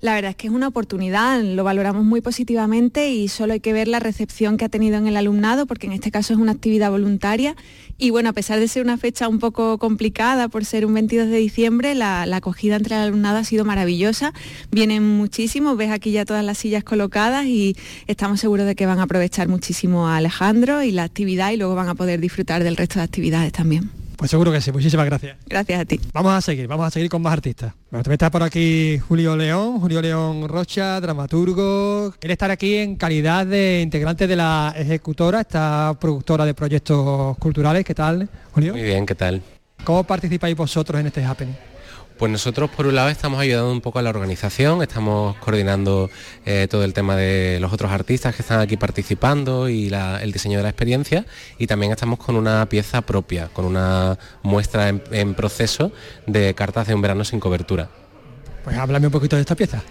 La verdad es que es una oportunidad, lo valoramos muy positivamente y solo hay que ver la recepción que ha tenido en el alumnado, porque en este caso es una actividad voluntaria. Y bueno, a pesar de ser una fecha un poco complicada por ser un 22 de diciembre, la, la acogida entre el alumnado ha sido maravillosa. Vienen muchísimos, ves aquí ya todas las sillas colocadas y estamos seguros de que van a aprovechar muchísimo a Alejandro y la actividad y luego van a poder disfrutar del resto de actividades también. Pues seguro que sí, muchísimas gracias. Gracias a ti. Vamos a seguir, vamos a seguir con más artistas. Bueno, también está por aquí Julio León, Julio León Rocha, dramaturgo. Quiere estar aquí en calidad de integrante de la ejecutora, esta productora de proyectos culturales. ¿Qué tal, Julio? Muy bien, ¿qué tal? ¿Cómo participáis vosotros en este happening? Pues nosotros por un lado estamos ayudando un poco a la organización, estamos coordinando eh, todo el tema de los otros artistas que están aquí participando y la- el diseño de la experiencia y también estamos con una pieza propia, con una muestra en, en proceso de cartas de un verano sin cobertura. Pues háblame un poquito de esta pieza.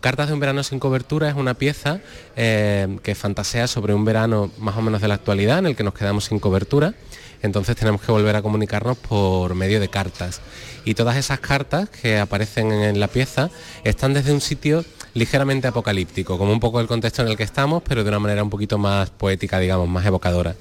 Cartas de un verano sin cobertura es una pieza eh, que fantasea sobre un verano más o menos de la actualidad en el que nos quedamos sin cobertura. Entonces tenemos que volver a comunicarnos por medio de cartas. Y todas esas cartas que aparecen en la pieza están desde un sitio ligeramente apocalíptico, como un poco el contexto en el que estamos, pero de una manera un poquito más poética, digamos, más evocadora.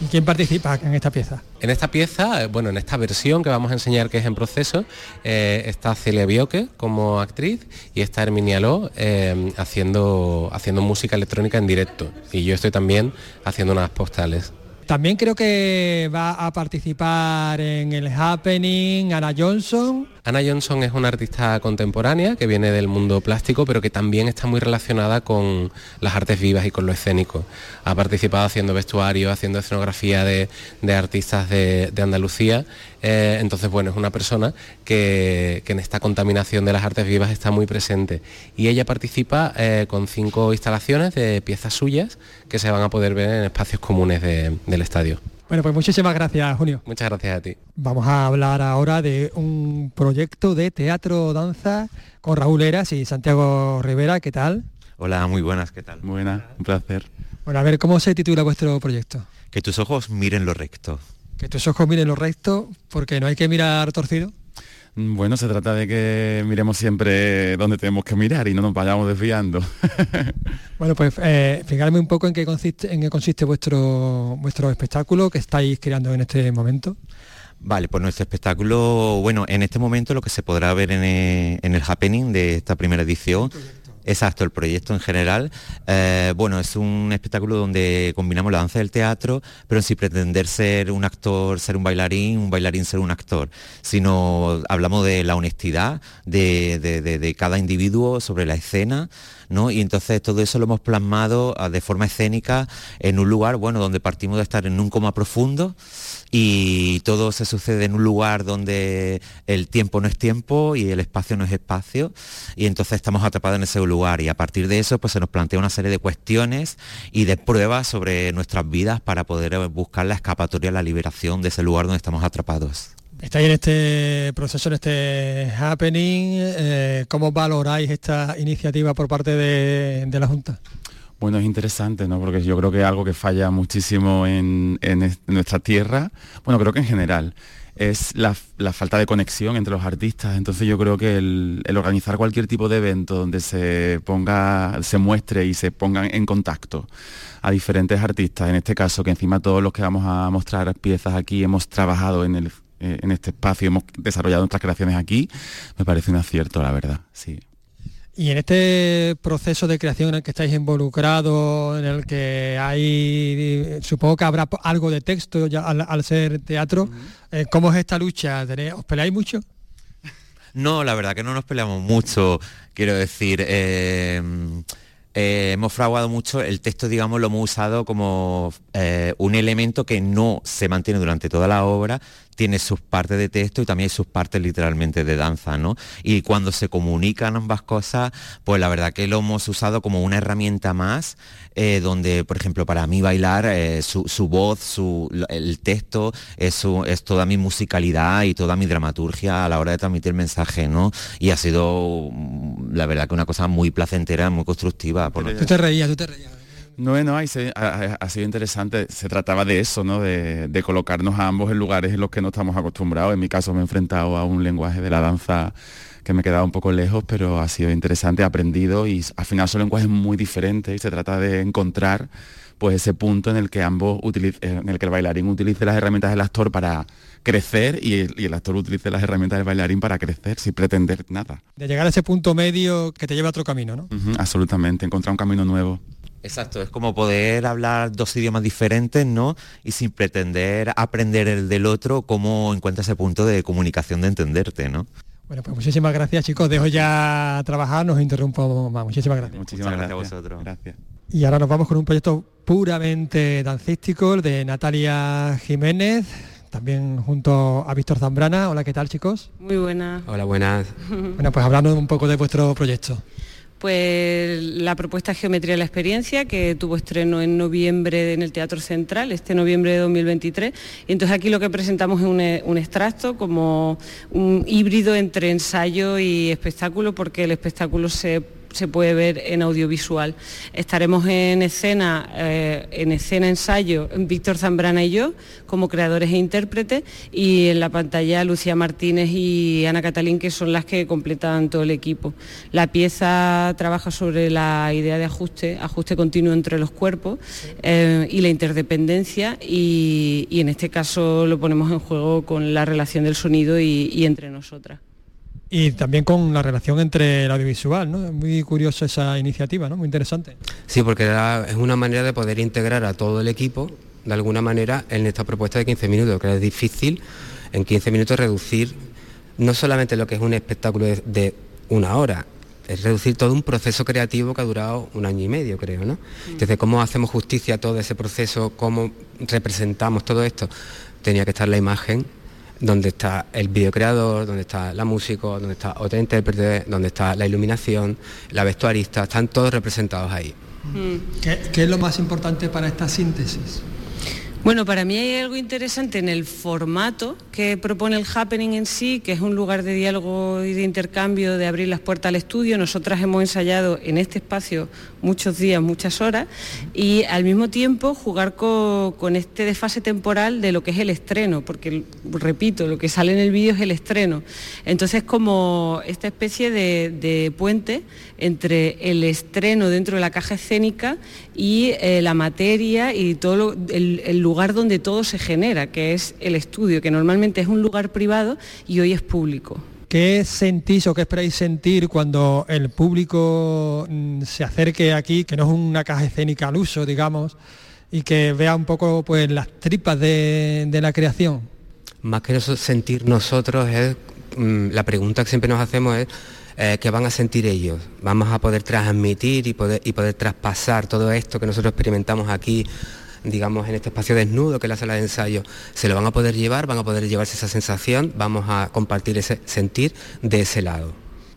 ¿Y quién participa en esta pieza? En esta pieza, eh, bueno, en esta versión que vamos a enseñar que es en proceso, eh, está Celia Bioque como actriz y está Herminia Ló eh, haciendo, haciendo música electrónica en directo. Y yo estoy también haciendo unas postales. También creo que va a participar en el happening Ana Johnson. Ana Johnson es una artista contemporánea que viene del mundo plástico, pero que también está muy relacionada con las artes vivas y con lo escénico. Ha participado haciendo vestuario, haciendo escenografía de, artistas de Andalucía. Eh, entonces, bueno, es una persona que, que en esta contaminación de las artes vivas está muy presente. Y ella participa eh, con cinco instalaciones de piezas suyas que se van a poder ver en espacios comunes de- del estadio. Bueno, pues muchísimas gracias, Julio. Muchas gracias a ti. Vamos a hablar ahora de un proyecto de teatro danza con Raúl Eras y Santiago Rivera. ¿Qué tal? Hola, muy buenas, ¿qué tal? Buena, un placer. Bueno, a ver, ¿cómo se titula vuestro proyecto? Que tus ojos miren lo recto. Que tus ojos miren lo recto, porque no hay que mirar torcido. Mm, Bueno, se trata de que miremos siempre donde tenemos que mirar y no nos vayamos desviando. Bueno, pues eh, explicarme un poco en qué consiste, en qué consiste vuestro, vuestro espectáculo que estáis creando en este momento. Vale, pues nuestro espectáculo, bueno, en este momento lo que se podrá ver en el, en el happening de esta primera edición. Exacto, el proyecto en general. eh, bueno, es un espectáculo donde combinamos la danza del teatro, pero sin pretender ser un actor, ser un bailarín, un bailarín ser un actor, sino hablamos de la honestidad de, cada individuo sobre la escena, ¿no? Y entonces todo eso lo hemos plasmado ah, de forma escénica en un lugar, bueno, donde partimos de estar en un coma profundo y todo se sucede en un lugar donde el tiempo no es tiempo y el espacio no es espacio y entonces estamos atrapados en ese lugar y a partir de eso pues se nos plantea una serie de cuestiones y de pruebas sobre nuestras vidas para poder eh, buscar la escapatoria, la liberación de ese lugar donde estamos atrapados. Estáis en este proceso, en este happening. eh, ¿Cómo valoráis esta iniciativa por parte de, la Junta? Bueno, es interesante, ¿no? Porque yo creo que es algo que falla muchísimo en, en es- en nuestra tierra, bueno, creo que en general, es la, la falta de conexión entre los artistas. Entonces yo creo que el, el organizar cualquier tipo de evento donde se ponga, se muestre y se pongan en contacto a diferentes artistas, en este caso que encima todos los que vamos a mostrar piezas aquí hemos trabajado en el eh, en este espacio, hemos desarrollado nuestras creaciones aquí, me parece un acierto, la verdad, sí. Y en este proceso de creación en el que estáis involucrados, en el que hay, supongo que habrá algo de texto ya al, al ser teatro, eh, ¿cómo es esta lucha? ¿Tenéis- ¿Os peleáis mucho? No, la verdad que no nos peleamos mucho, quiero decir, eh, eh, hemos fraguado mucho, el texto, digamos, lo hemos usado como eh, un elemento que no se mantiene durante toda la obra, tiene sus partes de texto y también hay sus partes literalmente de danza, ¿no? Y cuando se comunican ambas cosas, pues la verdad que lo hemos usado como una herramienta más, eh, donde, por ejemplo, para mí bailar, eh, su, su voz, su, el texto, es, su- es toda mi musicalidad y toda mi dramaturgia a la hora de transmitir el mensaje, ¿no? Y ha sido, mm, la verdad, que una cosa muy placentera, muy constructiva. Por Tú te reías, tú te reías. No, no, ahí se- ha, sido interesante. Se trataba de eso, ¿no? De, de colocarnos a ambos en lugares en los que no estamos acostumbrados. En mi caso me he enfrentado a un lenguaje de la danza que me quedaba un poco lejos, pero ha sido interesante, he aprendido y al final son lenguajes muy diferentes y se trata de encontrar pues ese punto en el que ambos utiliz- eh, en el que el bailarín utilice las herramientas del actor para crecer y el, y el actor utilice las herramientas del bailarín para crecer sin pretender nada. De llegar a ese punto medio que te lleva a otro camino, ¿no? Absolutamente, encontrar un camino nuevo. Exacto, es como poder hablar dos idiomas diferentes, ¿no? Y sin pretender aprender el del otro, cómo encuentra ese punto de comunicación de entenderte, ¿no? Bueno, pues muchísimas gracias chicos, dejo ya trabajar, nos interrumpo más. Muchísimas gracias. Muchísimas gracias. gracias a vosotros. Gracias. Y ahora nos vamos con un proyecto puramente dancístico, el de Natalia Jiménez, también junto a Víctor Zambrana. Hola, ¿qué tal chicos? Muy buena. Hola, buenas. Bueno, pues hablando un poco de vuestro proyecto. Pues la propuesta Geometría de la Experiencia, que tuvo estreno en noviembre en el Teatro Central, este noviembre de 2023. Y entonces aquí lo que presentamos es un, e- un extracto como un híbrido entre ensayo y espectáculo, porque el espectáculo se se puede ver en audiovisual. Estaremos en escena, eh, en escena ensayo, Víctor Zambrana y yo, como creadores e intérpretes, y en la pantalla Lucía Martínez y Ana Catalín, que son las que completan todo el equipo. La pieza trabaja sobre la idea de ajuste, ajuste continuo entre los cuerpos eh, y la interdependencia, y, en este caso lo ponemos en juego con la relación del sonido y entre nosotras. Y también con la relación entre el audiovisual, ¿no? Es muy curioso esa iniciativa, ¿no? Muy interesante. Sí, porque es una manera de poder integrar a todo el equipo de alguna manera en esta propuesta de 15 minutos, que es difícil en 15 minutos reducir no solamente lo que es un espectáculo de, de una hora, es reducir todo un proceso creativo que ha durado un año y medio, creo, ¿no? Entonces, ¿cómo hacemos justicia a todo ese proceso? ¿Cómo representamos todo esto? Tenía que estar la imagen donde está el videocreador, donde está la músico, donde está otra intérprete, donde está la iluminación, la vestuarista, están todos representados ahí. ¿Qué, qué es lo más importante para esta síntesis? Bueno, para mí hay algo interesante en el formato que propone el Happening en sí, que es un lugar de diálogo y de intercambio, de abrir las puertas al estudio. Nosotras hemos ensayado en este espacio muchos días, muchas horas, y al mismo tiempo jugar co- con, este desfase temporal de lo que es el estreno, porque, repito, lo que sale en el vídeo es el estreno. Entonces, como esta especie de, puente entre el estreno dentro de la caja escénica y eh, la materia y todo el lugar donde todo se genera, que es el estudio, que normalmente es un lugar privado y hoy es público. ¿Qué sentís o qué esperáis sentir cuando el público mm, se acerque aquí, que no es una caja escénica al uso, digamos, y que vea un poco pues las tripas de, la creación? Más que eso sentir nosotros es, mm, la pregunta que siempre nos hacemos es, eh, ¿qué van a sentir ellos? ¿Vamos a poder transmitir y poder, y poder traspasar todo esto que nosotros experimentamos aquí, digamos, en este espacio desnudo que es la sala de ensayo? ¿Se lo van a poder llevar? ¿Van a poder llevarse esa sensación? ¿Vamos a compartir ese sentir de ese lado?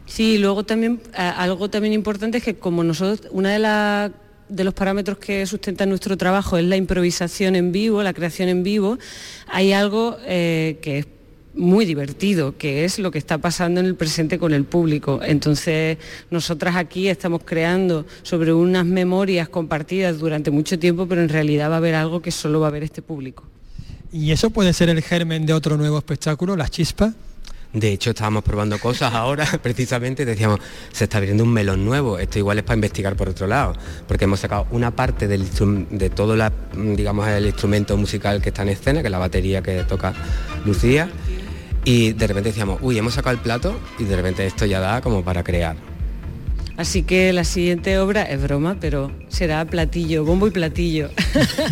Sí, luego también a- algo también importante es que como nosotros, una de las de los parámetros que sustentan nuestro trabajo es la improvisación en vivo, la creación en vivo, hay algo eh, que es muy divertido, que es lo que está pasando en el presente con el público. Entonces, nosotras aquí estamos creando sobre unas memorias compartidas durante mucho tiempo, pero en realidad va a haber algo que solo va a ver este público. ¿Y eso puede ser el germen de otro nuevo espectáculo, las chispas? De hecho, estábamos probando cosas ahora, precisamente, decíamos, se está abriendo un melón nuevo, esto igual es para investigar por otro lado, porque hemos sacado una parte del de todo la, digamos, el instrumento musical que está en escena, que es la batería que toca Lucía, y de repente decíamos, uy, hemos sacado el plato y de repente esto ya da como para crear. Así que la siguiente obra es broma, pero será platillo, bombo y platillo.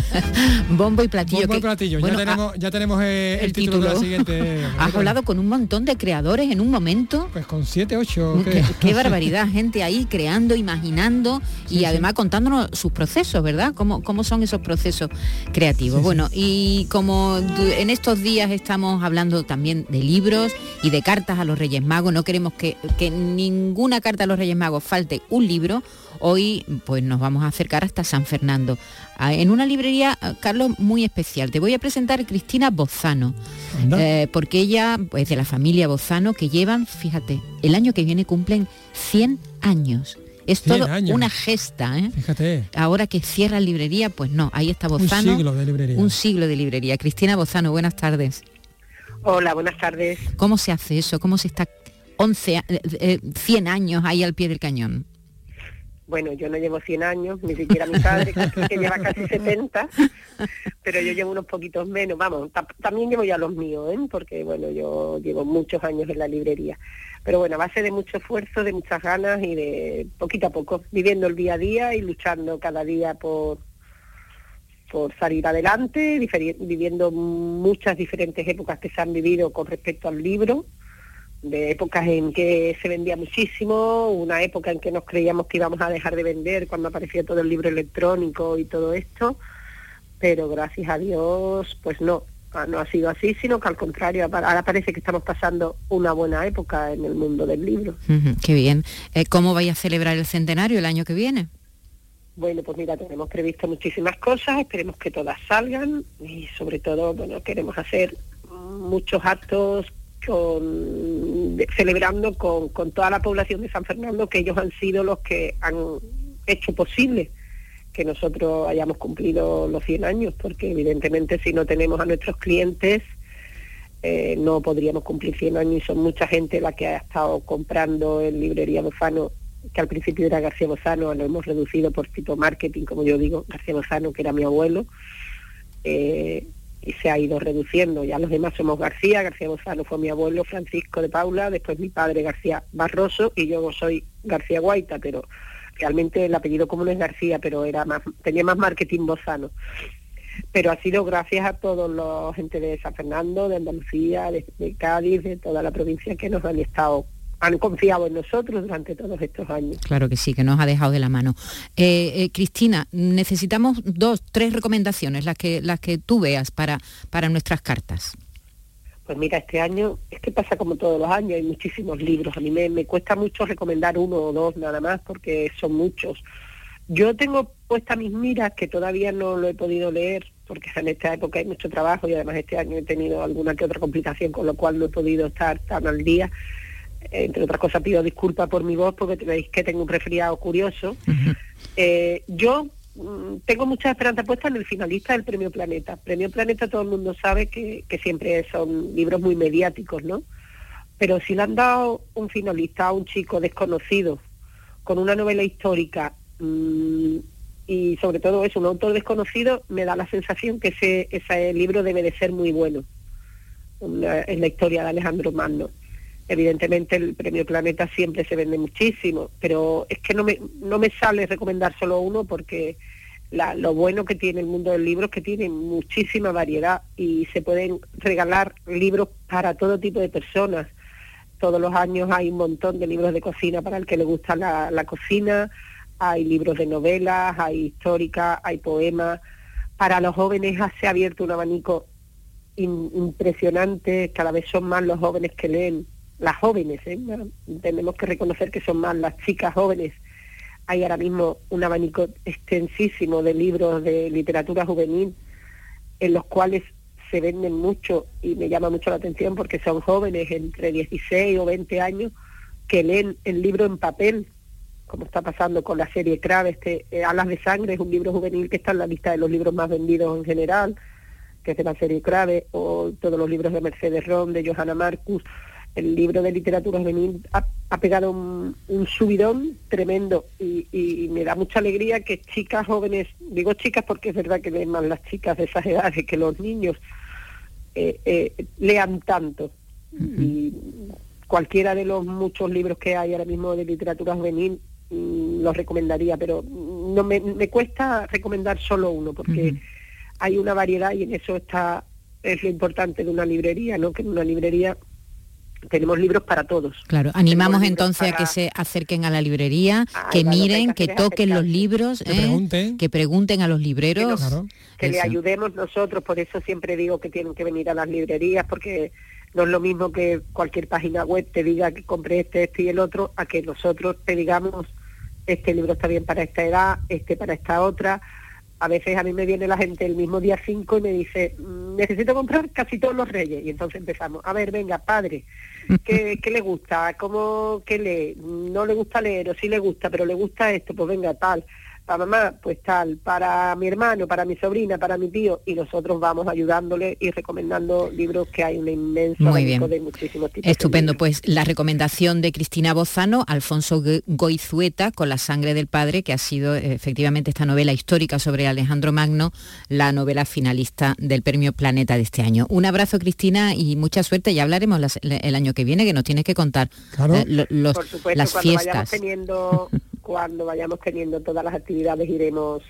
bombo y platillo. Bombo y platillo. ya, tenemos, ya tenemos eh, el, título, de la siguiente. Has hablado con un montón de creadores en un momento. Pues con siete, ocho. Qué, qué barbaridad, gente ahí creando, imaginando y además contándonos sus procesos, ¿verdad? ¿Cómo, cómo son esos procesos creativos? bueno, y como en estos días estamos hablando también de libros y de cartas a los Reyes Magos, no queremos que, que ninguna carta a los Reyes Magos falte un libro, hoy pues nos vamos a acercar hasta San Fernando, en una librería, Carlos, muy especial. Te voy a presentar a Cristina Bozano, eh, porque ella es pues, de la familia Bozano que llevan, fíjate, el año que viene cumplen 100 años. Es todo una gesta, ¿eh? Fíjate. Ahora que cierra librería, pues no, ahí está Bozano. Un siglo de librería. Un siglo de librería. Cristina Bozano, buenas tardes. Hola, buenas tardes. ¿Cómo se hace eso? ¿Cómo se está 11, 100 eh, años ahí al pie del cañón? Bueno, yo no llevo 100 años, ni siquiera mi padre, que lleva casi 70, pero yo llevo unos poquitos menos. Vamos, también llevo ya los míos, ¿eh? porque bueno, yo llevo muchos años en la librería. Pero bueno, a base de mucho esfuerzo, de muchas ganas y de poquito a poco, viviendo el día a día y luchando cada día por, por salir adelante, viviendo muchas diferentes épocas que se han vivido con respecto al libro, de épocas en que se vendía muchísimo, una época en que nos creíamos que íbamos a dejar de vender cuando apareció todo el libro electrónico y todo esto, pero gracias a Dios, pues no, no ha sido así, sino que al contrario, ahora parece que estamos pasando una buena época en el mundo del libro. qué bien. Eh, ¿Cómo vais a celebrar el centenario el año que viene? Bueno, pues mira, tenemos previsto muchísimas cosas, esperemos que todas salgan y sobre todo, bueno, queremos hacer muchos actos celebrando con, con toda la población de San Fernando que ellos han sido los que han hecho posible que nosotros hayamos cumplido los 100 años, porque evidentemente si no tenemos a nuestros clientes eh, no podríamos cumplir 100 años y son mucha gente la que ha estado comprando en librería Bozano, que al principio era García Bozano, lo hemos reducido por tipo marketing, como yo digo, García Bozano, que era mi abuelo, eh, y se ha ido reduciendo. Ya los demás somos García, García Bozano fue mi abuelo, Francisco de Paula, después mi padre García Barroso y yo soy García Guaita, pero realmente el apellido común es García, pero era más, tenía más marketing bozano. Pero ha sido gracias a todos los gente de San Fernando, de Andalucía, de, Cádiz, de toda la provincia que nos han estado han confiado en nosotros durante todos estos años. Claro que sí, que nos ha dejado de la mano. Eh, eh, Cristina, necesitamos dos, tres recomendaciones, las que, las que tú veas para, para nuestras cartas. Pues mira, este año es que pasa como todos los años, hay muchísimos libros. A mí me, cuesta mucho recomendar uno o dos nada más porque son muchos. Yo tengo puesta mis miras que todavía no lo he podido leer porque en esta época hay mucho trabajo y además este año he tenido alguna que otra complicación con lo cual no he podido estar tan al día. Entre otras cosas pido disculpas por mi voz porque veis que tengo un resfriado curioso. Eh, yo Mm, tengo mucha esperanza puesta en el finalista del Premio Planeta. Premio Planeta todo el mundo sabe que, siempre son libros muy mediáticos, ¿no? Pero si le han dado un finalista a un chico desconocido, con una novela histórica, mm, y sobre todo es un autor desconocido, me da la sensación que ese, ese libro debe de ser muy bueno. en la historia de Alejandro Magno. Evidentemente el premio Planeta siempre se vende muchísimo, pero es que no me, no me sale recomendar solo uno porque lo bueno que tiene el mundo del libro es que tiene muchísima variedad y se pueden regalar libros para todo tipo de personas. Todos los años hay un montón de libros de cocina para el que le gusta la, cocina, hay libros de novelas, hay históricas, hay poemas. Para los jóvenes se ha abierto un abanico impresionante, cada vez son más los jóvenes que leen las jóvenes, ¿eh? tenemos que reconocer que son más las chicas jóvenes. Hay ahora mismo un abanico extensísimo de libros de literatura juvenil en los cuales se venden mucho y me llama mucho la atención porque son jóvenes entre 16 o 20 años que leen el libro en papel, como está pasando con la serie Crave, este eh, Alas de Sangre es un libro juvenil que está en la lista de los libros más vendidos en general, que es de la serie Crave, o todos los libros de Mercedes Ron, de Johanna Marcus, el libro de literatura juvenil ha, pegado un, subidón tremendo y, me da mucha alegría que chicas jóvenes, digo chicas porque es verdad que leen más las chicas de esas edades que los niños, eh, eh, lean tanto. Y cualquiera de los muchos libros que hay ahora mismo de literatura juvenil, mm, lo recomendaría, pero no me, me cuesta recomendar solo uno porque hay una variedad y en eso está es lo importante de una librería, ¿no? Que en una librería tenemos libros para todos. Claro, animamos entonces a que se acerquen a la librería, que miren, que, toquen los libros, que, ¿eh? pregunten. que pregunten a los libreros. Que, le ayudemos nosotros, por eso siempre digo que tienen que venir a las librerías, porque no es lo mismo que cualquier página web te diga que compre este, este y el otro, a que nosotros te digamos, este libro está bien para esta edad, este para esta otra, a veces a mí me viene la gente el mismo día 5 y me dice, mm, necesito comprar casi todos los reyes. Y entonces empezamos, a ver, venga, padre, ¿qué, qué le gusta? ¿Cómo qué lee? ¿No le gusta leer o sí le gusta, pero le gusta esto? Pues venga, tal para mamá, pues tal, para mi hermano, para mi sobrina, para mi tío, y nosotros vamos ayudándole y recomendando libros que hay una inmensa Muy bien. de muchísimos tipos. Estupendo, pues la recomendación de Cristina Bozano, Alfonso Goizueta, con la sangre del padre, que ha sido efectivamente esta novela histórica sobre Alejandro Magno, la novela finalista del Premio Planeta de este año. Un abrazo, Cristina, y mucha suerte. Ya hablaremos el año que viene, que nos tienes que contar eh, los, las fiestas. teniendo cuando vayamos teniendo todas las actividades iremos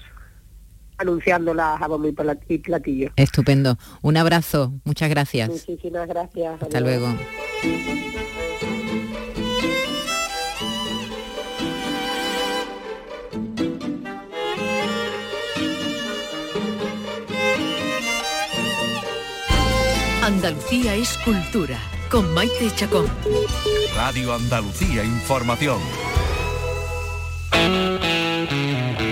anunciándolas a bombo y platillo. Estupendo. Un abrazo. Muchas gracias. Muchísimas gracias. Hasta luego. Andalucía es cultura, con Maite Chacón. Radio Andalucía Información. Thank you.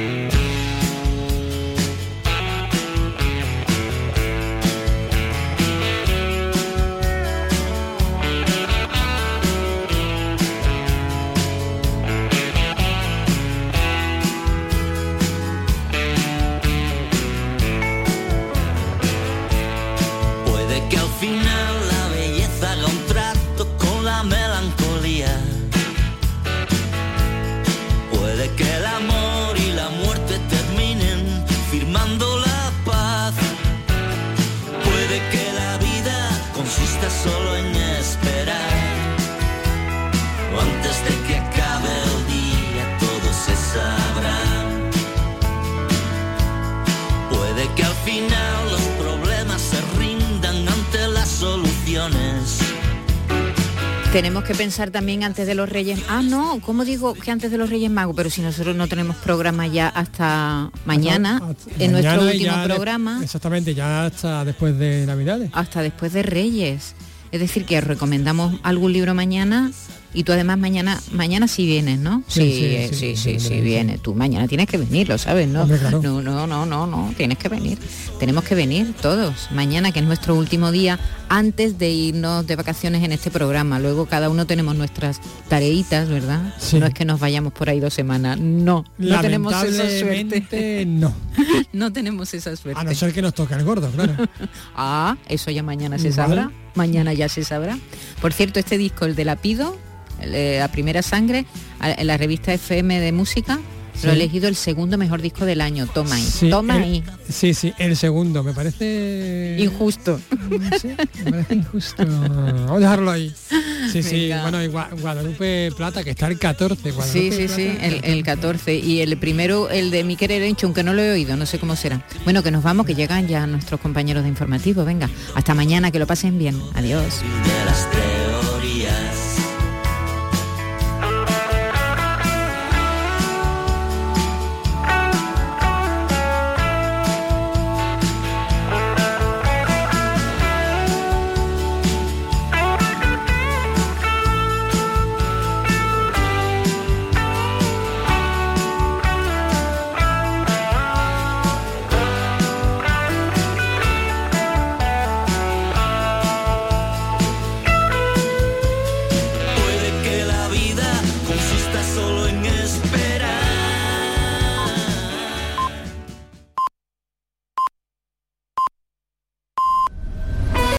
Tenemos que pensar también antes de los Reyes. Ah, no, ¿cómo digo que antes de los Reyes Magos? Pero si nosotros no tenemos programa ya hasta mañana, en nuestro último programa. exactamente, ya hasta después de Navidades. Hasta después de Reyes. Es decir, que recomendamos algún libro mañana y tú además mañana, mañana sí vienes, ¿no? Sí, sí, sí, sí, viene. Tú mañana tienes que venir, lo sabes, ¿no? No, no, no, no, no, tienes que venir. Tenemos que venir todos. Mañana, que es nuestro último día, antes de irnos de vacaciones en este programa. Luego cada uno tenemos nuestras tareitas, ¿verdad? No es que nos vayamos por ahí dos semanas. No, no tenemos esa suerte. No. no tenemos esa suerte. A no ser que nos toque el gordo, claro. ah, eso ya mañana se sabrá. Mañana ya se sabrá. Por cierto, este disco, el de Lapido, la primera sangre, en la revista FM de música, lo he elegido el segundo mejor disco del año. Toma ahí. Toma ahí. Sí, sí, el segundo. Me parece... Injusto. me parece injusto. Vamos a dejarlo ahí. Sí, sí. Bueno, y Guadalupe Plata, que está el 14. sí, sí, sí, el, el, 14. Y el primero, el de mi querer Encho, aunque no lo he oído, no sé cómo será. Bueno, que nos vamos, que llegan ya nuestros compañeros de informativo. Venga, hasta mañana, que lo pasen bien. Adiós.